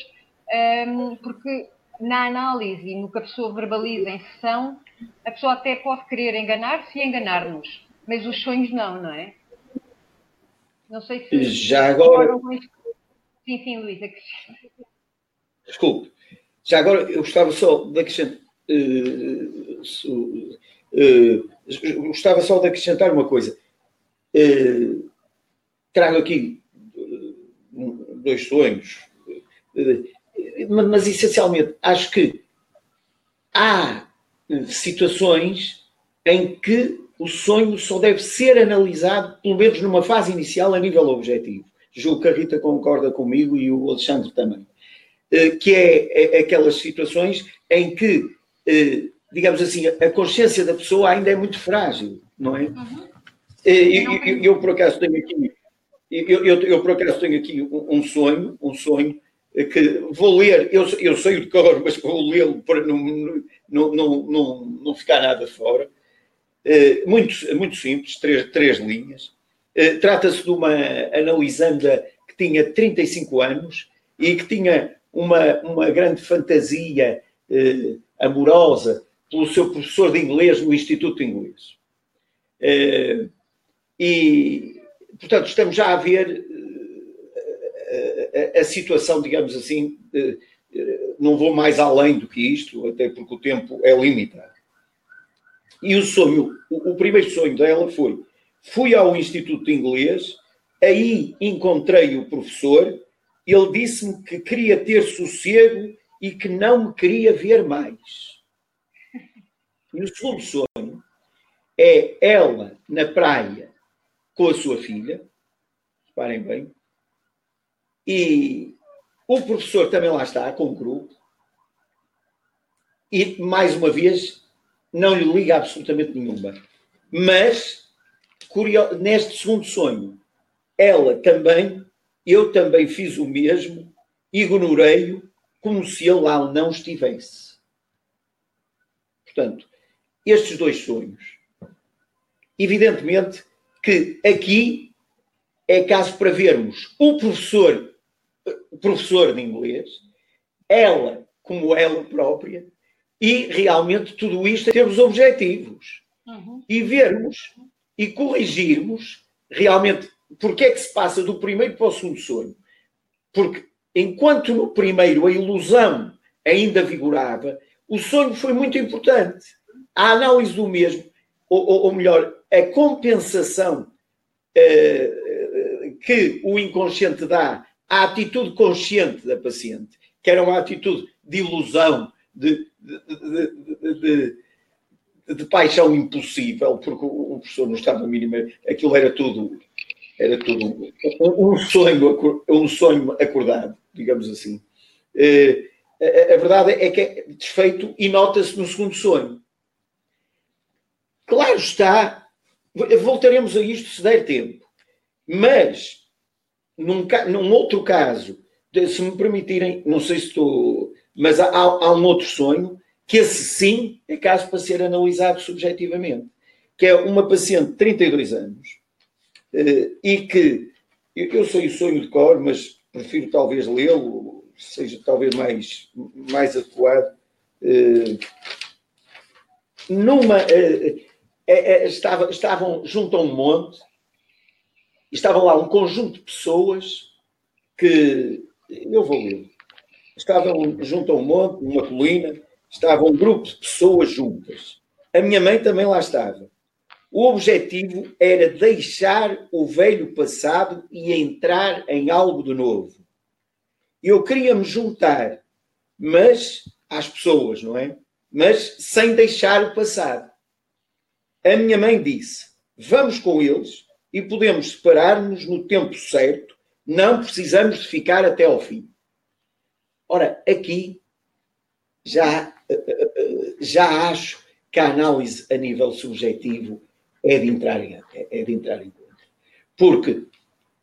um, porque na análise e no que a pessoa verbaliza em sessão, a pessoa até pode querer enganar-se e enganar-nos, mas os sonhos não, não é? Não sei se já agora Sim, sim, Luísa. Desculpe. Já agora eu gostava só de acrescentar. uh, uh, gostava só de acrescentar uma coisa. Uh, trago aqui dois sonhos, mas essencialmente acho que há situações em que o sonho só deve ser analisado, pelo menos numa fase inicial, a nível objetivo. Julgo que a Rita concorda comigo e o Alexandre também. Eh, que é, é aquelas situações em que, eh, digamos assim, a consciência da pessoa ainda é muito frágil, não é? Uhum. Eh, eu, eu, eu, por acaso tenho aqui, eu, eu, eu, por acaso tenho aqui um sonho, um sonho que vou ler, eu, eu sei de cor, mas vou lê-lo para não, não, não, não, não ficar nada fora. Muito, muito simples, três, três linhas. Trata-se de uma analisanda que tinha 35 anos e que tinha uma, uma grande fantasia eh, amorosa pelo seu professor de inglês no Instituto de Inglês. Eh, e, portanto, estamos já a ver eh, a, a, situação, digamos assim, eh, não vou mais além do que isto, até porque o tempo é limitado. E o sonho, o, o primeiro sonho dela foi: fui ao Instituto de Inglês, aí encontrei o professor ele disse-me que queria ter sossego e que não me queria ver mais. E o segundo sonho é ela na praia com a sua filha, reparem bem, e o professor também lá está, com o grupo, e mais uma vez não lhe liga absolutamente nenhuma. Mas, neste segundo sonho, ela também eu também fiz o mesmo, ignorei-o como se ele lá não estivesse. Portanto, estes dois sonhos. Evidentemente que aqui é caso para vermos o professor, o professor de inglês, ela como ela própria, e realmente tudo isto termos objetivos. Uhum. E vermos e corrigirmos realmente porque é que se passa do primeiro para o segundo sonho? Porque enquanto no primeiro a ilusão ainda vigorava, o sonho foi muito importante. A análise do mesmo, ou, ou, ou melhor, a compensação uh, que o inconsciente dá à atitude consciente da paciente, que era uma atitude de ilusão, de, de, de, paixão impossível, porque o professor não estava mínimo, aquilo era tudo era tudo um, sonho, um sonho acordado, digamos assim. A, a, verdade é que é desfeito e nota-se no segundo sonho. Claro está, voltaremos a isto se der tempo, mas num, num outro caso, se me permitirem, não sei se estou, mas há, há um outro sonho que esse sim é caso para ser analisado subjetivamente, que é uma paciente de 32 anos eh, e que eu sei o sonho de cor, mas prefiro talvez lê-lo, seja talvez mais, mais adequado. Eh, numa, eh, estava, estavam junto a um monte, estavam lá um conjunto de pessoas que eu vou ler. Estavam junto a um monte, numa colina, estava um grupo de pessoas juntas. A minha mãe também lá estava. O objetivo era deixar o velho passado e entrar em algo de novo. Eu queria me juntar, mas às pessoas, não é? Mas sem deixar o passado. A minha mãe disse: vamos com eles e podemos separar-nos no tempo certo, não precisamos de ficar até ao fim. Ora, aqui já, eh, eh, eh, já acho que a análise a nível subjetivo é de entrar em, é de entrar em conta. Porque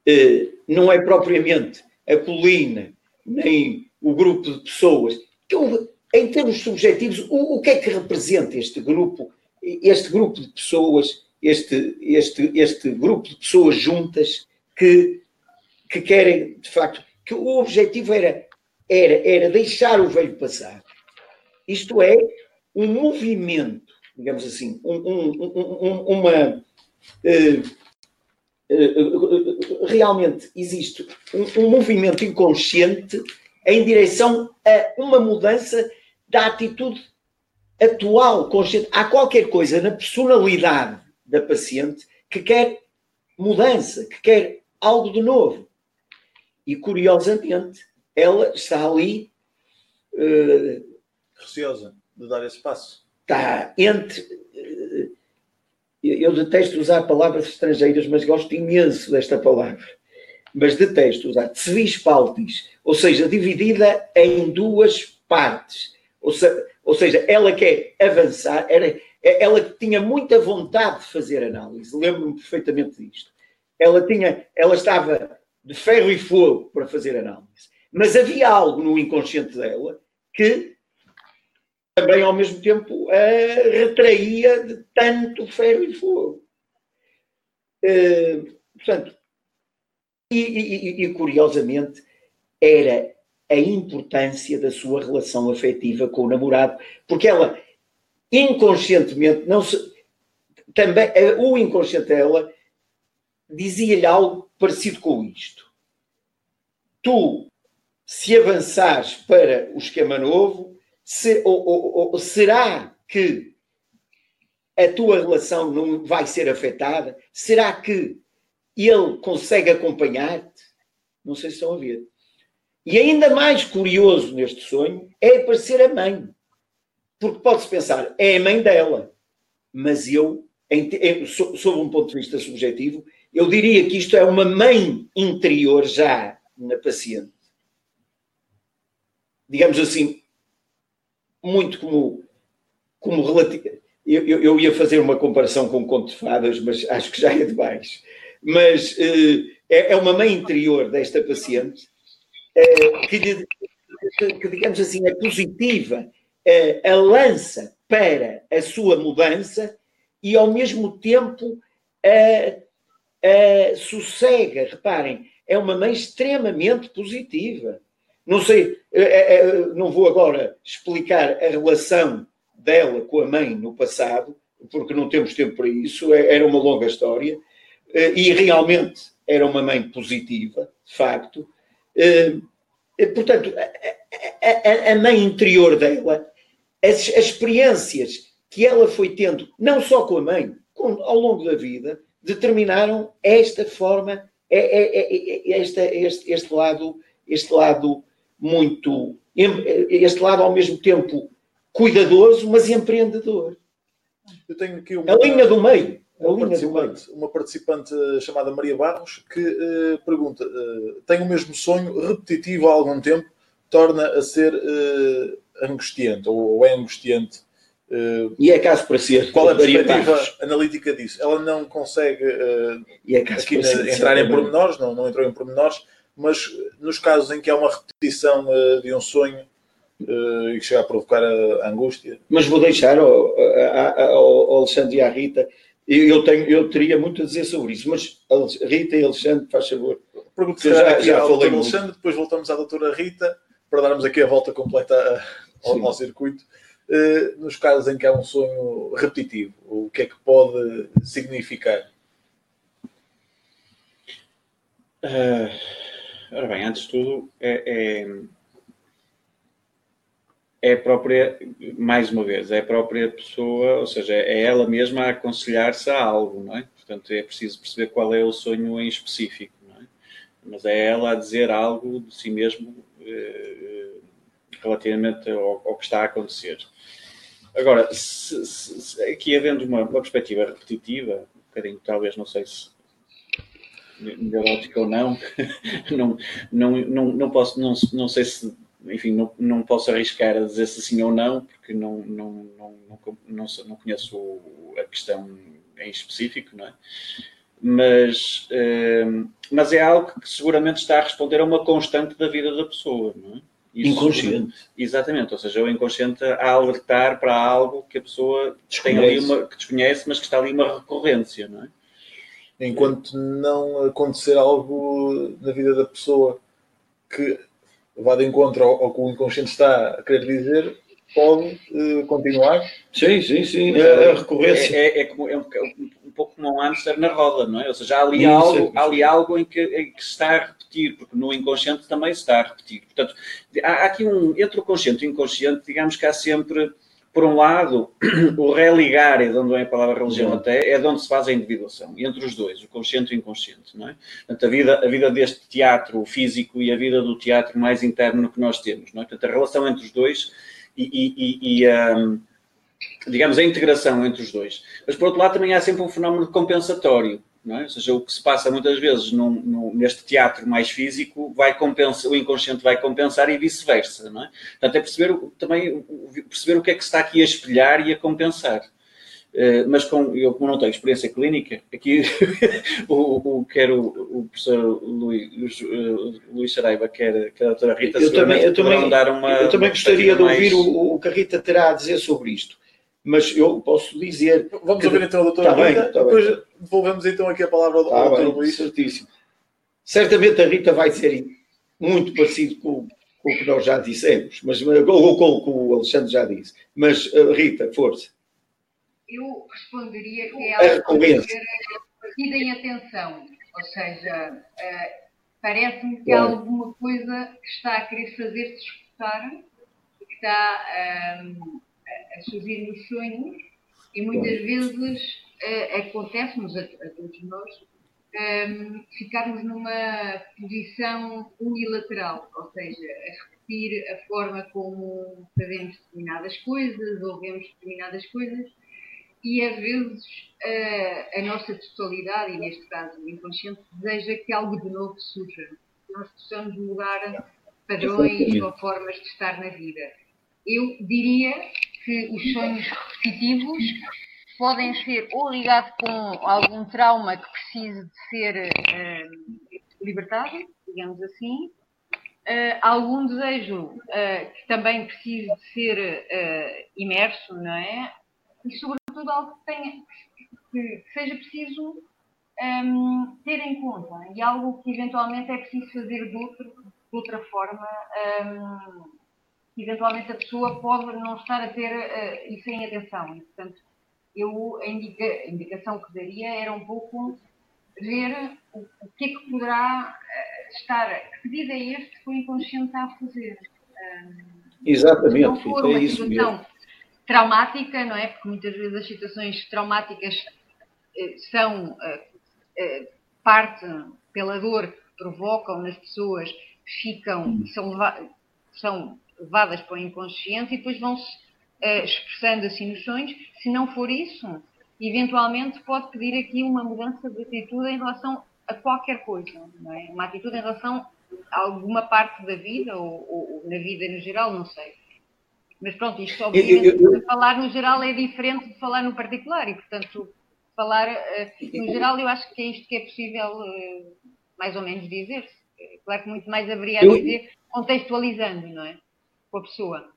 eh, não é propriamente a colina, nem o grupo de pessoas. Eu, em termos subjetivos, o, o que é que representa este grupo, este grupo de pessoas, este, este, este grupo de pessoas juntas que, que querem, de facto, que o objetivo era, era, era deixar o velho passar. Isto é, um movimento digamos assim, um, um, uma. Uh, uh, realmente existe um, movimento inconsciente em direção a uma mudança da atitude atual consciente. Há qualquer coisa na personalidade da paciente que quer mudança, que quer algo de novo. E curiosamente, ela está ali. Uh, Receosa de dar esse passo. Está entre. Uh, eu detesto usar palavras estrangeiras, mas gosto imenso desta palavra. Mas detesto usar paltis, ou seja, dividida em duas partes. Ou, se, ou seja, ela quer avançar, era, ela tinha muita vontade de fazer análise, lembro-me perfeitamente disto. Ela, tinha, ela estava de ferro e fogo para fazer análise. Mas havia algo no inconsciente dela que também, ao mesmo tempo, a retraía de tanto ferro e fogo. Uh, portanto, e, e, e, curiosamente, era a importância da sua relação afetiva com o namorado, porque ela inconscientemente não se também o inconsciente dela dizia-lhe algo parecido com isto. Tu, se avançares para o esquema novo, se, ou, ou, ou, será que a tua relação não vai ser afetada? Será que ele consegue acompanhar-te? Não sei se estão a ver. E ainda mais curioso neste sonho é aparecer a mãe. Porque pode-se pensar, é a mãe dela. Mas eu, em, em, sob um ponto de vista subjetivo, eu diria que isto é uma mãe interior já na paciente. Digamos assim, muito como, como relativo. Eu, eu, eu, ia fazer uma comparação com o conto de fadas, mas acho que já é demais. Mas uh, é, é, uma mãe interior desta paciente uh, que, que, que, digamos assim, é positiva, uh, a lança para a sua mudança e, ao mesmo tempo, uh, sossega. Reparem, é uma mãe extremamente positiva. Não sei, uh, uh, não vou agora explicar a relação dela com a mãe no passado, porque não temos tempo para isso, é, era uma longa história, e realmente era uma mãe positiva, de facto. Portanto, a, a, a mãe interior dela, as, as experiências que ela foi tendo, não só com a mãe, ao longo da vida, determinaram esta forma, é, é, é, é este, este, este, lado, este lado muito, este lado ao mesmo tempo cuidadoso, mas empreendedor. Eu tenho aqui uma, a linha do meio. A uma, linha participante, uma participante chamada Maria Barros que uh, pergunta: uh, tem o mesmo sonho repetitivo há algum tempo, torna a ser uh, angustiante ou, ou é angustiante e é caso para ser. Qual é a perspectiva analítica disso? Ela não consegue é entrar em pormenores, não, não entrou em pormenores, mas nos casos em que há uma repetição uh, de um sonho e que chega a provocar a, a angústia. Mas vou deixar ao, ao, Alexandre e à Rita. Eu, tenho, eu teria muito a dizer sobre isso, mas Rita e Alexandre, faz favor. Pergunto se já, já falei Alexandre, depois voltamos à doutora Rita para darmos aqui a volta completa ao, ao circuito. Eh, nos casos em que há um sonho repetitivo? O que é que pode significar? Uh, ora bem, antes de tudo, é, é, é, própria, mais uma vez, é a própria pessoa, ou seja, é ela mesma a aconselhar-se a algo, não é? Portanto, é preciso perceber qual é o sonho em específico, não é? Mas é ela a dizer algo de si mesmo eh, relativamente ao, ao, que está a acontecer. Agora, se, se, aqui havendo uma, uma, perspectiva repetitiva, um bocadinho, talvez, não sei se neurótica ou não, não, não, não, não posso, não, não sei se, enfim, não, não posso arriscar a dizer se sim ou não, porque não, não, não, não, não, conheço a questão em específico, não é? Mas, eh, mas é algo que seguramente está a responder a uma constante da vida da pessoa, não é? Isso, inconsciente. Exatamente, ou seja, o inconsciente a alertar para algo que a pessoa desconhece. tem ali uma, que desconhece, mas que está ali uma recorrência, não é? Enquanto não acontecer algo na vida da pessoa que vá de encontro ao, ao que o inconsciente está a querer dizer, pode uh, continuar. Sim, sim, sim. É, a recorrência. É, é, é, como, é um, um, pouco como um hamster na roda, não é? Ou seja, há ali, Isso, algo, há ali algo em que, em que se está a repetir, porque no inconsciente também se está a repetir. Portanto, há, há aqui um, entre o consciente e o inconsciente, digamos que há sempre, por um lado, o religar, é de onde vem a palavra religião até, é de onde se faz a individuação, entre os dois, o consciente e o inconsciente, não é? Portanto, a vida, a vida deste teatro físico e a vida do teatro mais interno que nós temos, não é? Portanto, a relação entre os dois e, e, e um, digamos, a integração entre os dois. Mas, por outro lado, também há sempre um fenómeno compensatório, é? Ou seja, o que se passa muitas vezes num, num, neste teatro mais físico, vai compensar, o inconsciente vai compensar e vice-versa, não é? Portanto, é perceber também perceber o que é que se está aqui a espelhar e a compensar. Uh, mas com, eu, como não tenho experiência clínica, aqui o, o, quer o, o professor Luís, uh, Luís Saraiva, quer, quer a doutora Rita, eu também, eu também, dar uma. Eu também gostaria de ouvir mais... o, o que a Rita terá a dizer sobre isto mas eu posso dizer. Vamos que... ouvir então a doutora tá Rita, bem, tá depois bem. devolvemos então aqui a palavra ao tá doutor Luís. Certíssimo. Certamente a Rita vai ser muito parecido com, com o que nós já dissemos, mas, ou com o que o Alexandre já disse. Mas, eh, Rita, força. Eu responderia que é algo que partida em atenção, ou seja, uh, parece-me que há alguma coisa que está a querer fazer-se escutar, que está. Um, a surgir nos sonhos e muitas vezes uh, acontece-nos a, a, todos nós um, ehm, ficarmos numa posição unilateral, ou seja, a repetir a forma como fazemos determinadas coisas ou vemos determinadas coisas e às vezes uh, a nossa totalidade, e neste caso o inconsciente, deseja que algo de novo surja, nós possamos mudar padrões ou formas de estar na vida. Eu diria que os sonhos repetitivos podem ser ou ligados com algum trauma que precise de ser uh, libertado, digamos assim, uh, algum desejo uh, que também precise de ser imerso, não é? E sobretudo algo que, tenha, que seja preciso um, ehm, ter em conta e algo que eventualmente é preciso fazer de, outro, de outra forma. Um, ehm, eventualmente a pessoa pode não estar a ter uh, isso em atenção. E, portanto, eu, a, indica, a, indicação que daria era um pouco ver o, o que é que poderá uh, estar, que pedido é este que o inconsciente está a fazer. Exatamente, não for é uma é situação mesmo. traumática, não é? Porque muitas vezes as situações traumáticas uh, são parte pela dor que provocam nas pessoas, ficam, hum. são, são levadas para o inconsciente e depois vão-se uh, expressando assim nos sonhos. Se não for isso, eventualmente pode pedir aqui uma mudança de atitude em relação a qualquer coisa, é? uma atitude em relação a alguma parte da vida ou, ou, ou, na vida no geral, não sei. Mas pronto, isto obviamente, eu, eu, eu... falar no geral é diferente de falar no particular e, portanto, falar uh, no geral eu acho que é isto que é possível uh, mais ou menos dizer-se. Claro que muito mais haveria a dizer contextualizando, não é? Com a pessoa.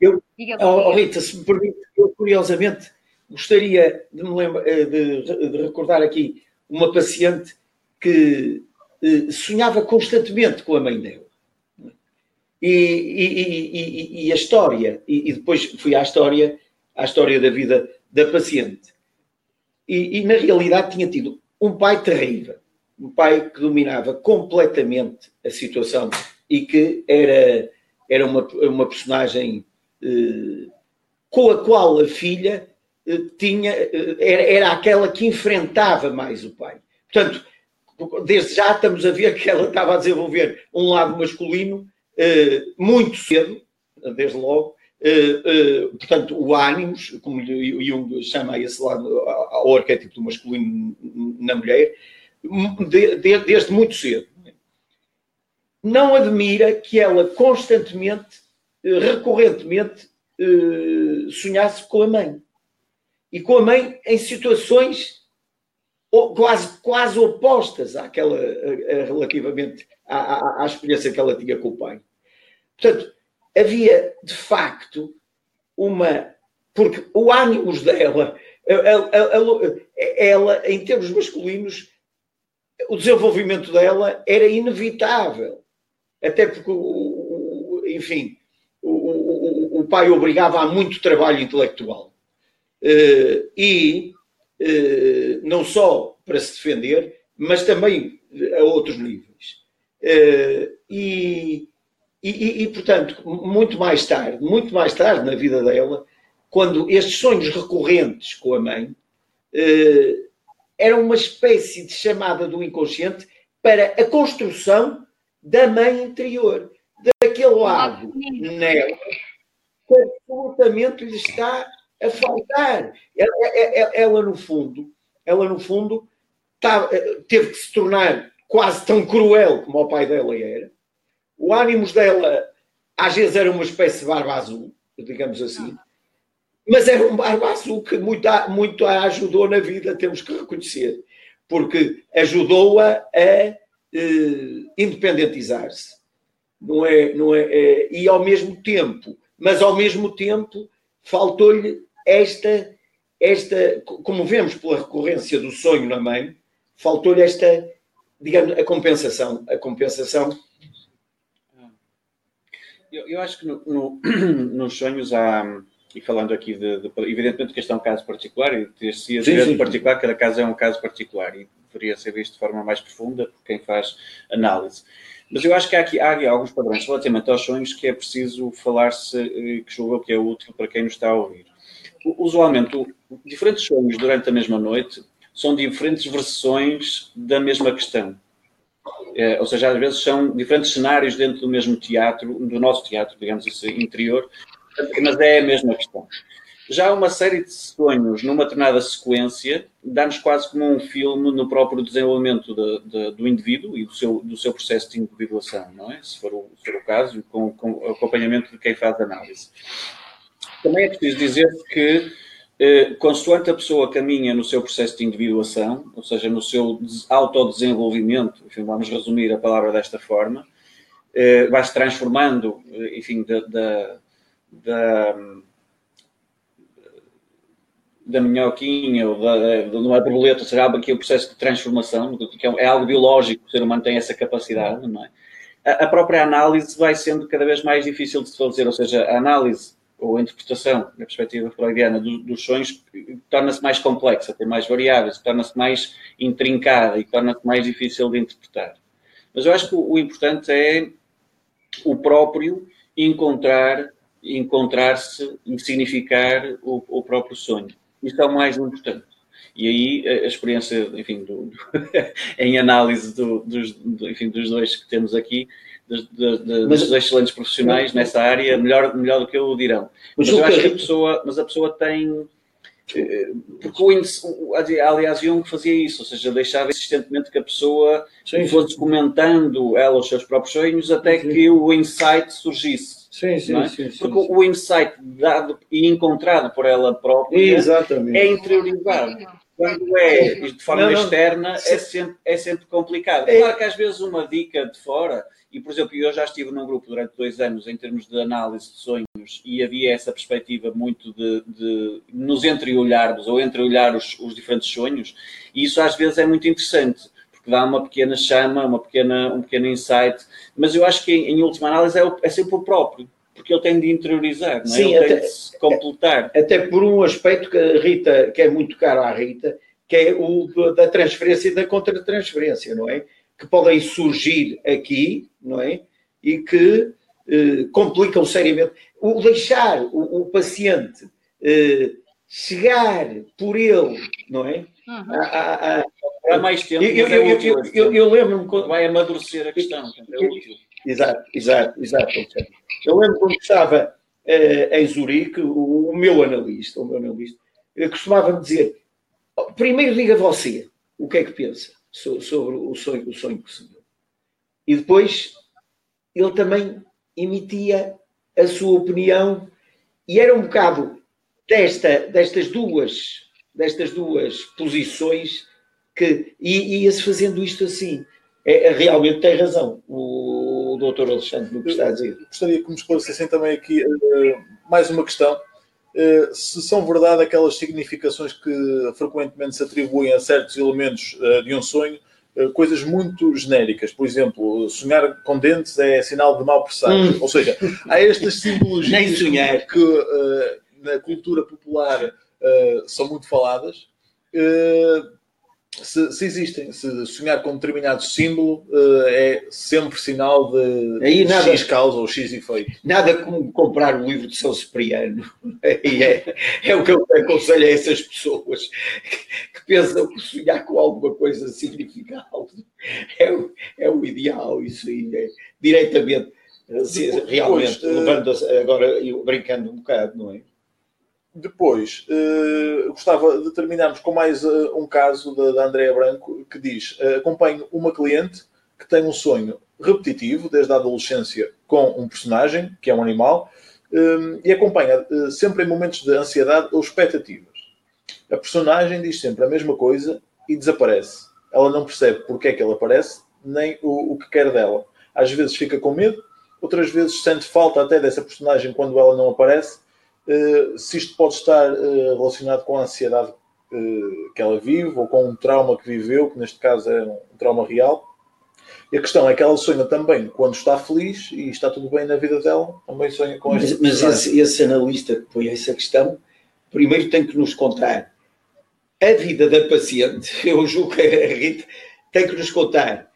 Eu, oh, Rita, se me permite, eu curiosamente gostaria de, lembra, eh, de, de recordar aqui uma paciente que eh, sonhava constantemente com a mãe dela. E, e, e, e a história, e, depois fui à história, à história da vida da paciente. E, na realidade tinha tido um pai terrível, um pai que dominava completamente a situação e que era era uma, uma personagem eh, com a qual a filha eh, tinha, eh, era, era aquela que enfrentava mais o pai. Portanto, desde já estamos a ver que ela estava a desenvolver um lado masculino eh, muito cedo, desde logo, eh, eh, portanto, o ânimos, como Jung chama esse lado, ao arquétipo do masculino na mulher, de, de, desde muito cedo não admira que ela constantemente, eh, recorrentemente, eh, sonhasse com a mãe. E com a mãe em situações quase, quase opostas àquela, relativamente à, à, à experiência que ela tinha com o pai. Portanto, havia de facto uma. Porque o ânimos dela, ela, ela, ela, em termos masculinos, o desenvolvimento dela era inevitável até porque, enfim, o, pai obrigava a muito trabalho intelectual. Uh, e uh, não só para se defender, mas também a outros níveis. Uh, e, e, e, portanto, muito mais tarde, muito mais tarde na vida dela, quando estes sonhos recorrentes com a mãe eh, eram uma espécie de chamada do inconsciente para a construção da mãe interior, daquele lado nela que absolutamente lhe está a faltar. Ela, ela, ela, no fundo, ela no fundo tá, teve que se tornar quase tão cruel como o pai dela era. O ânimos dela às vezes era uma espécie de barba azul, digamos assim, mas era um barba azul que muito, muito a ajudou na vida, temos que reconhecer, porque ajudou-a a, uh, independentizar-se. Não é, não é, é, e ao mesmo tempo, mas ao mesmo tempo faltou-lhe esta, esta, como vemos pela recorrência do sonho na mãe, faltou-lhe esta, digamos, a compensação, a compensação eu, eu acho que no, no, nos sonhos há, e falando aqui de, de, evidentemente que este é um caso particular e ter-se sim, particular, cada caso é um caso particular e deveria ser visto de forma mais profunda por quem faz análise. Mas eu acho que há aqui, há aqui alguns padrões relativamente aos sonhos que é preciso falar-se, eh, que julgo que é útil para quem nos está a ouvir. Usualmente, diferentes sonhos durante a mesma noite são diferentes versões da mesma questão. É, ou seja, às vezes são diferentes cenários dentro do mesmo teatro, do nosso teatro, digamos assim, interior, mas é a mesma questão. Já uma série de sonhos numa determinada sequência dá-nos quase como um filme no próprio desenvolvimento de, de, do indivíduo e do seu, do seu processo de individuação, não é? Se for o, se for o caso, com, com acompanhamento de quem faz análise. Também é preciso dizer que eh, consoante a pessoa caminha no seu processo de individuação, ou seja, no seu autodesenvolvimento, enfim, vamos resumir a palavra desta forma, eh, vai-se transformando, eh, enfim, da, da, da, minhoquinha ou da, uma borboleta, seja, aqui o processo de transformação, que é, é algo biológico, o ser humano tem essa capacidade, não é? A, a própria análise vai sendo cada vez mais difícil de se fazer, ou seja, a análise ou a interpretação, na perspectiva freudiana, do, dos sonhos, torna-se mais complexa, tem mais variáveis, torna-se mais intrincada e torna-se mais difícil de interpretar. Mas eu acho que o, o importante é o próprio encontrar, encontrar-se e significar o, o, próprio sonho. Isso é o mais importante. E aí a, experiência, enfim, do, do em análise dos, enfim, dos dois que temos aqui, de, de, mas, dos excelentes profissionais nessa área, melhor, melhor do que eu dirão. Mas, mas eu acho que a pessoa, mas a pessoa tem. Eh, porque o, o, aliás, Jung fazia isso, ou seja, deixava insistentemente que a pessoa sim, fosse comentando ela os seus próprios sonhos até sim. que o insight surgisse. Sim, sim, é? sim, Porque o insight dado e encontrado por ela própria Exatamente. é interiorizado. Quando é de forma não, não. externa, é sempre, é sempre complicado. É. Claro que às vezes uma dica de fora e, por exemplo, eu já estive num grupo durante dois anos em termos de análise de sonhos e havia essa perspectiva muito de, de nos entreolharmos ou entreolhar os, os diferentes sonhos, e isso às vezes é muito interessante porque dá uma pequena chama, uma pequena, um pequeno insight, mas eu acho que em, última análise é, é, sempre o próprio, porque ele tem de interiorizar, não é? Sim, ele até, tem de se completar. Até por um aspecto que a Rita, que é muito caro à Rita, que é o da transferência e da contra-transferência, não é? que podem surgir aqui, não é? E que eh, complicam seriamente. O deixar o, o paciente eh, chegar por ele, não é? Uhum. A, a, a, Há mais tempo, eu, eu, é útil, eu, eu, eu lembro-me quando... Vai amadurecer a questão, é útil. Exato, exato, exato. Eu lembro quando estava eh, em Zurique, o, o, meu analista, o meu analista, costumava-me dizer, primeiro diga você o que é que pensa sobre o sonho, o sonho que sonhou. E depois ele também emitia a sua opinião e era um bocado desta, destas duas destas duas posições que ia-se fazendo isto assim. É, é, realmente tem razão o, o doutor Alexandre no que está a dizer. Gostaria que me esclarecessem também aqui uh, mais uma questão. Uh, se são verdade aquelas significações que frequentemente se atribuem a certos elementos uh, de um sonho, coisas muito genéricas. Por exemplo, sonhar com dentes é sinal de mau presságio. Hum. Ou seja, há estas simbologias que na cultura popular uh, são muito faladas. Uh, se, se, existem, se sonhar com determinado símbolo uh, é sempre sinal de, Aí nada, X causa ou X efeito. Nada como comprar o livro de São Cipriano. é, é o que eu aconselho a essas pessoas que, que pensam que sonhar com alguma coisa significa algo. É, o, é o ideal, isso aí, é, diretamente, realmente, depois, levando agora, brincando um bocado, não é? Depois, uh, gostava de terminarmos com mais uh, um caso da, Andrea Branco, que diz: uh, acompanho uma cliente que tem um sonho repetitivo desde a adolescência com um personagem, que é um animal, e acompanha sempre em momentos de ansiedade ou expectativas. A personagem diz sempre a mesma coisa e desaparece. Ela não percebe porque é que ela aparece, nem o, o que quer dela. Às vezes fica com medo, outras vezes sente falta até dessa personagem quando ela não aparece eh, se isto pode estar eh, relacionado com a ansiedade eh, que ela vive ou com um trauma que viveu, que neste caso é um trauma real. E a questão é que ela sonha também quando está feliz e está tudo bem na vida dela, também sonha com esta Mas, mas esse, esse, analista que põe essa questão, primeiro tem que nos contar a vida da paciente. Eu julgo que a Rita tem que nos contar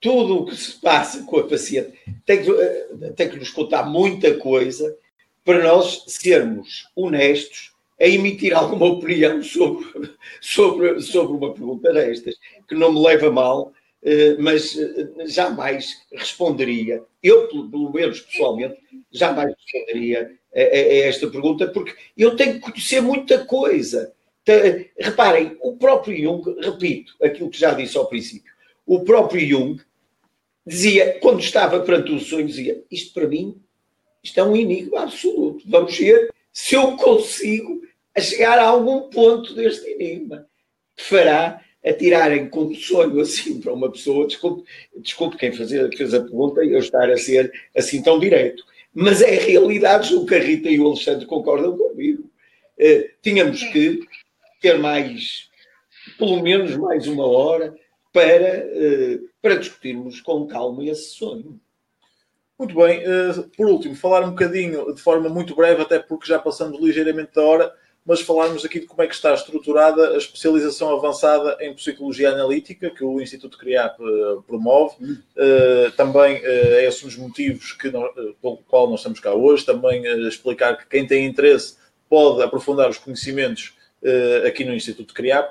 tudo o que se passa com a paciente, tem que, tem que nos contar muita coisa para nós sermos honestos a emitir alguma opinião sobre, sobre, sobre uma pergunta destas, que não me leva mal, eh, mas eh, jamais responderia, eu, pelo menos pessoalmente, jamais responderia a, a, esta pergunta, porque eu tenho que conhecer muita coisa. Reparem, o próprio Jung, repito aquilo que já disse ao princípio, o próprio Jung dizia, quando estava perante o sonho, dizia: Isto para mim isto é um enigma absoluto. Vamos ver se eu consigo chegar a algum ponto deste enigma que fará atirarem com um sonho assim para uma pessoa. Desculpe, desculpe quem fazer, fez a pergunta e eu estar a ser assim tão direto. Mas é realidade, o que a Rita e o Alexandre concordam comigo. Uh, tínhamos que ter mais, pelo menos mais uma hora, para, uh, para discutirmos com calma esse sonho. Muito bem, uh, por último, falar um bocadinho de forma muito breve, até porque já passamos ligeiramente da hora, mas falarmos aqui de como é que está estruturada a especialização avançada em psicologia analítica que o Instituto CRIAP uh, promove. Uh, também é esses os motivos que nós, pelo qual nós estamos cá hoje. Também explicar que quem tem interesse pode aprofundar os conhecimentos aqui no Instituto CRIAP.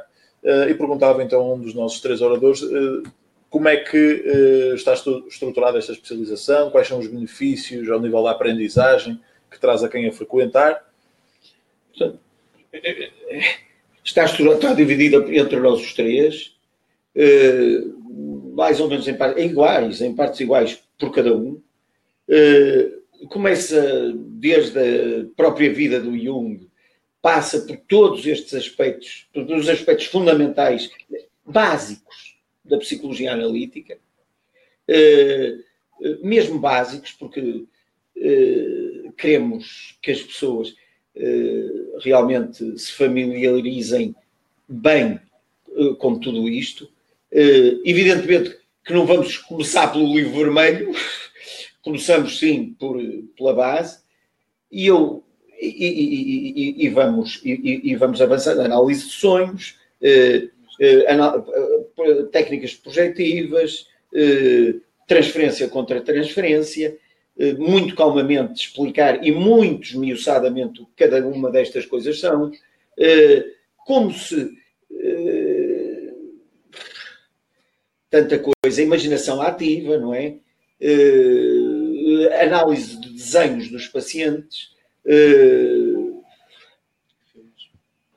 e perguntava então a um dos nossos três oradores como é que uh, está estruturada esta especialização? Quais são os benefícios ao nível da aprendizagem que traz a quem a frequentar? Portanto, está, está dividida entre nós os três, uh, mais ou menos em, partes, iguais, em partes iguais por cada um. Uh, começa desde a própria vida do Jung, passa por todos estes aspectos, todos os aspectos fundamentais, básicos da psicologia analítica, eh, mesmo básicos, porque eh, queremos que as pessoas eh, realmente se familiarizem bem com tudo isto. Evidentemente que não vamos começar pelo livro vermelho, começamos sim por, pela base, e eu e, e, e, e vamos, e, vamos avançando, análise de sonhos, eh, eh, técnicas projetivas, eh, transferência contra transferência, muito calmamente explicar e muito esmiuçadamente o que cada uma destas coisas são, como se tanta coisa, imaginação ativa, não é? análise de desenhos dos pacientes,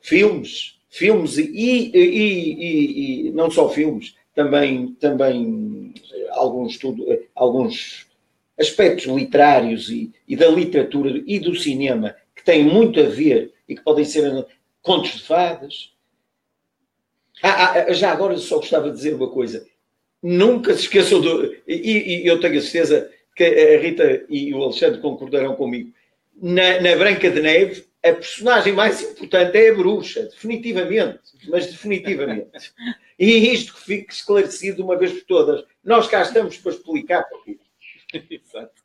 filmes, filmes e, e, e, e, não só filmes, também, também alguns, tudo, alguns aspectos literários e, e, da literatura e do cinema que têm muito a ver e que podem ser contos de fadas. Ah, ah, já agora só gostava de dizer uma coisa. Nunca se esqueçam do. E, e eu tenho a certeza que a Rita e o Alexandre concordarão comigo. Na, na Branca de Neve, a personagem mais importante é a bruxa, definitivamente, mas definitivamente. E isto que fique esclarecido uma vez por todas. Nós cá estamos para explicar. Exato.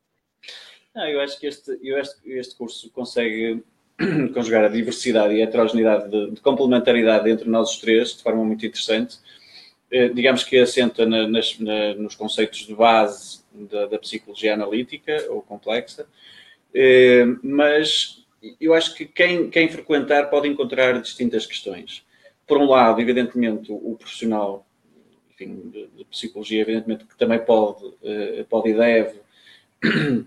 Não, eu acho que este, eu este, este curso consegue conjugar a diversidade e a heterogeneidade de, de, complementaridade entre nós os três de forma muito interessante. Eh, digamos que assenta na, nas, na, nos conceitos de base da, da, psicologia analítica ou complexa, eh, mas eu acho que quem, quem frequentar pode encontrar distintas questões. Por um lado, evidentemente, o, profissional enfim, de, de, psicologia, evidentemente, que também pode, eh, pode e deve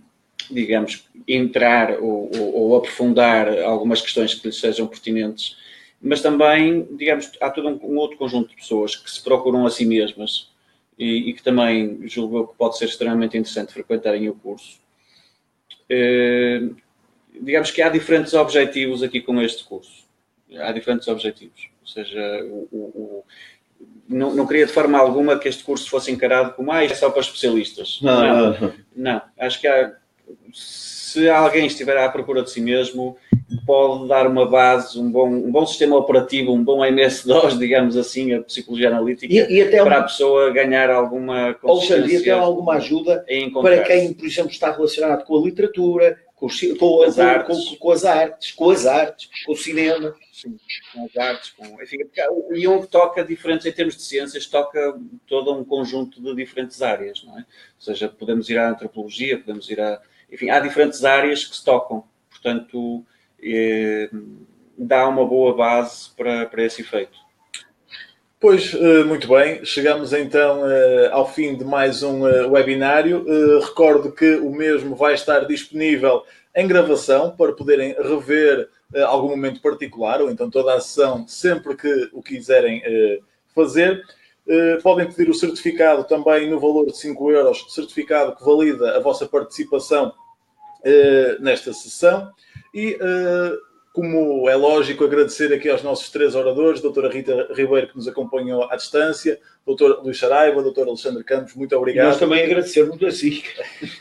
digamos, entrar ou, ou, ou, aprofundar algumas questões que lhes sejam pertinentes, mas também, digamos, há todo um, um outro conjunto de pessoas que se procuram a si mesmas e, e, que também julgo que pode ser extremamente interessante frequentarem o curso. Eh, digamos que há diferentes objetivos aqui com este curso. Há diferentes objetivos. Ou seja, o, o, não, não queria de forma alguma que este curso fosse encarado como ah, é só para especialistas. Não, não, não. não. Acho que há se alguém estiver à procura de si mesmo, pode dar uma base, um bom, um bom sistema operativo, um bom MS-DOS, digamos assim, a psicologia analítica, e, e para a pessoa ganhar alguma consciência. Ou seja, até alguma ajuda para quem, por exemplo, está relacionado com a literatura, com, com, as, artes. Com, com, as artes, com as artes, com o cinema. Sim, com as artes. Com, enfim, o Jung toca diferentes, em termos de ciências, toca todo um conjunto de diferentes áreas, não é? Ou seja, podemos ir à antropologia, podemos ir a enfim, há diferentes áreas que se tocam, portanto, eh, dá uma boa base para, para esse efeito. Pois, eh, muito bem, chegamos então eh, ao fim de mais um eh, webinário. Recordo que o mesmo vai estar disponível em gravação para poderem rever algum momento particular ou então toda a sessão sempre que o quiserem fazer. Podem pedir o certificado também no valor de 5 euros, certificado que valida a vossa participação nesta sessão. E como é lógico, agradecer aqui aos nossos três oradores, doutora Rita Ribeiro, que nos acompanhou à distância, doutor Luís Saraiva, doutor Alexandre Campos, muito obrigado. E nós também agradecermos a si.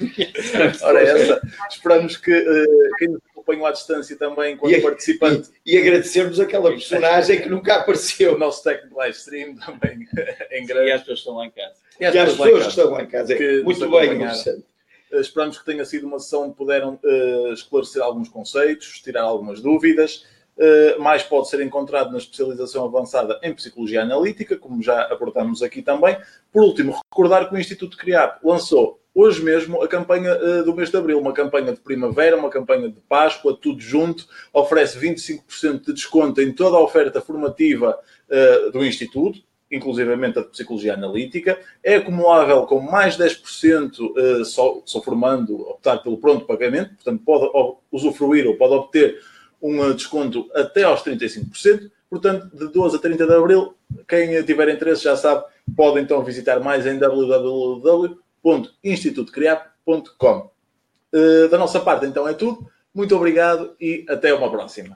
Ora, essa. Esperamos que uh, quem nos acompanhou à distância também, enquanto e, participante. E, e agradecermos aquela personagem que nunca apareceu. O nosso técnico live stream também em grande. E as pessoas que estão lá em casa. E as, e as pessoas que estão lá em casa. Muito bem, Alexandre. Eh, esperamos que tenha sido uma sessão onde puderam uh, esclarecer alguns conceitos, tirar algumas dúvidas. Uh, mais pode ser encontrado na especialização avançada em Psicologia Analítica, como já abordamos aqui também. Por último, recordar que o Instituto CRIAP lançou hoje mesmo a campanha do mês de Abril, uma campanha de primavera, uma campanha de Páscoa, tudo junto, oferece 25% de desconto em toda a oferta formativa do Instituto, inclusivamente a de psicologia analítica, é acumulável com mais 10% uh, só, só formando, optar pelo pronto pagamento, portanto pode usufruir ou pode obter um eh, desconto até aos 35%, portanto de 12 a 30 de Abril, quem tiver interesse já sabe, pode então visitar mais em www.institutocriap.com. Da nossa parte então é tudo, muito obrigado e até uma próxima.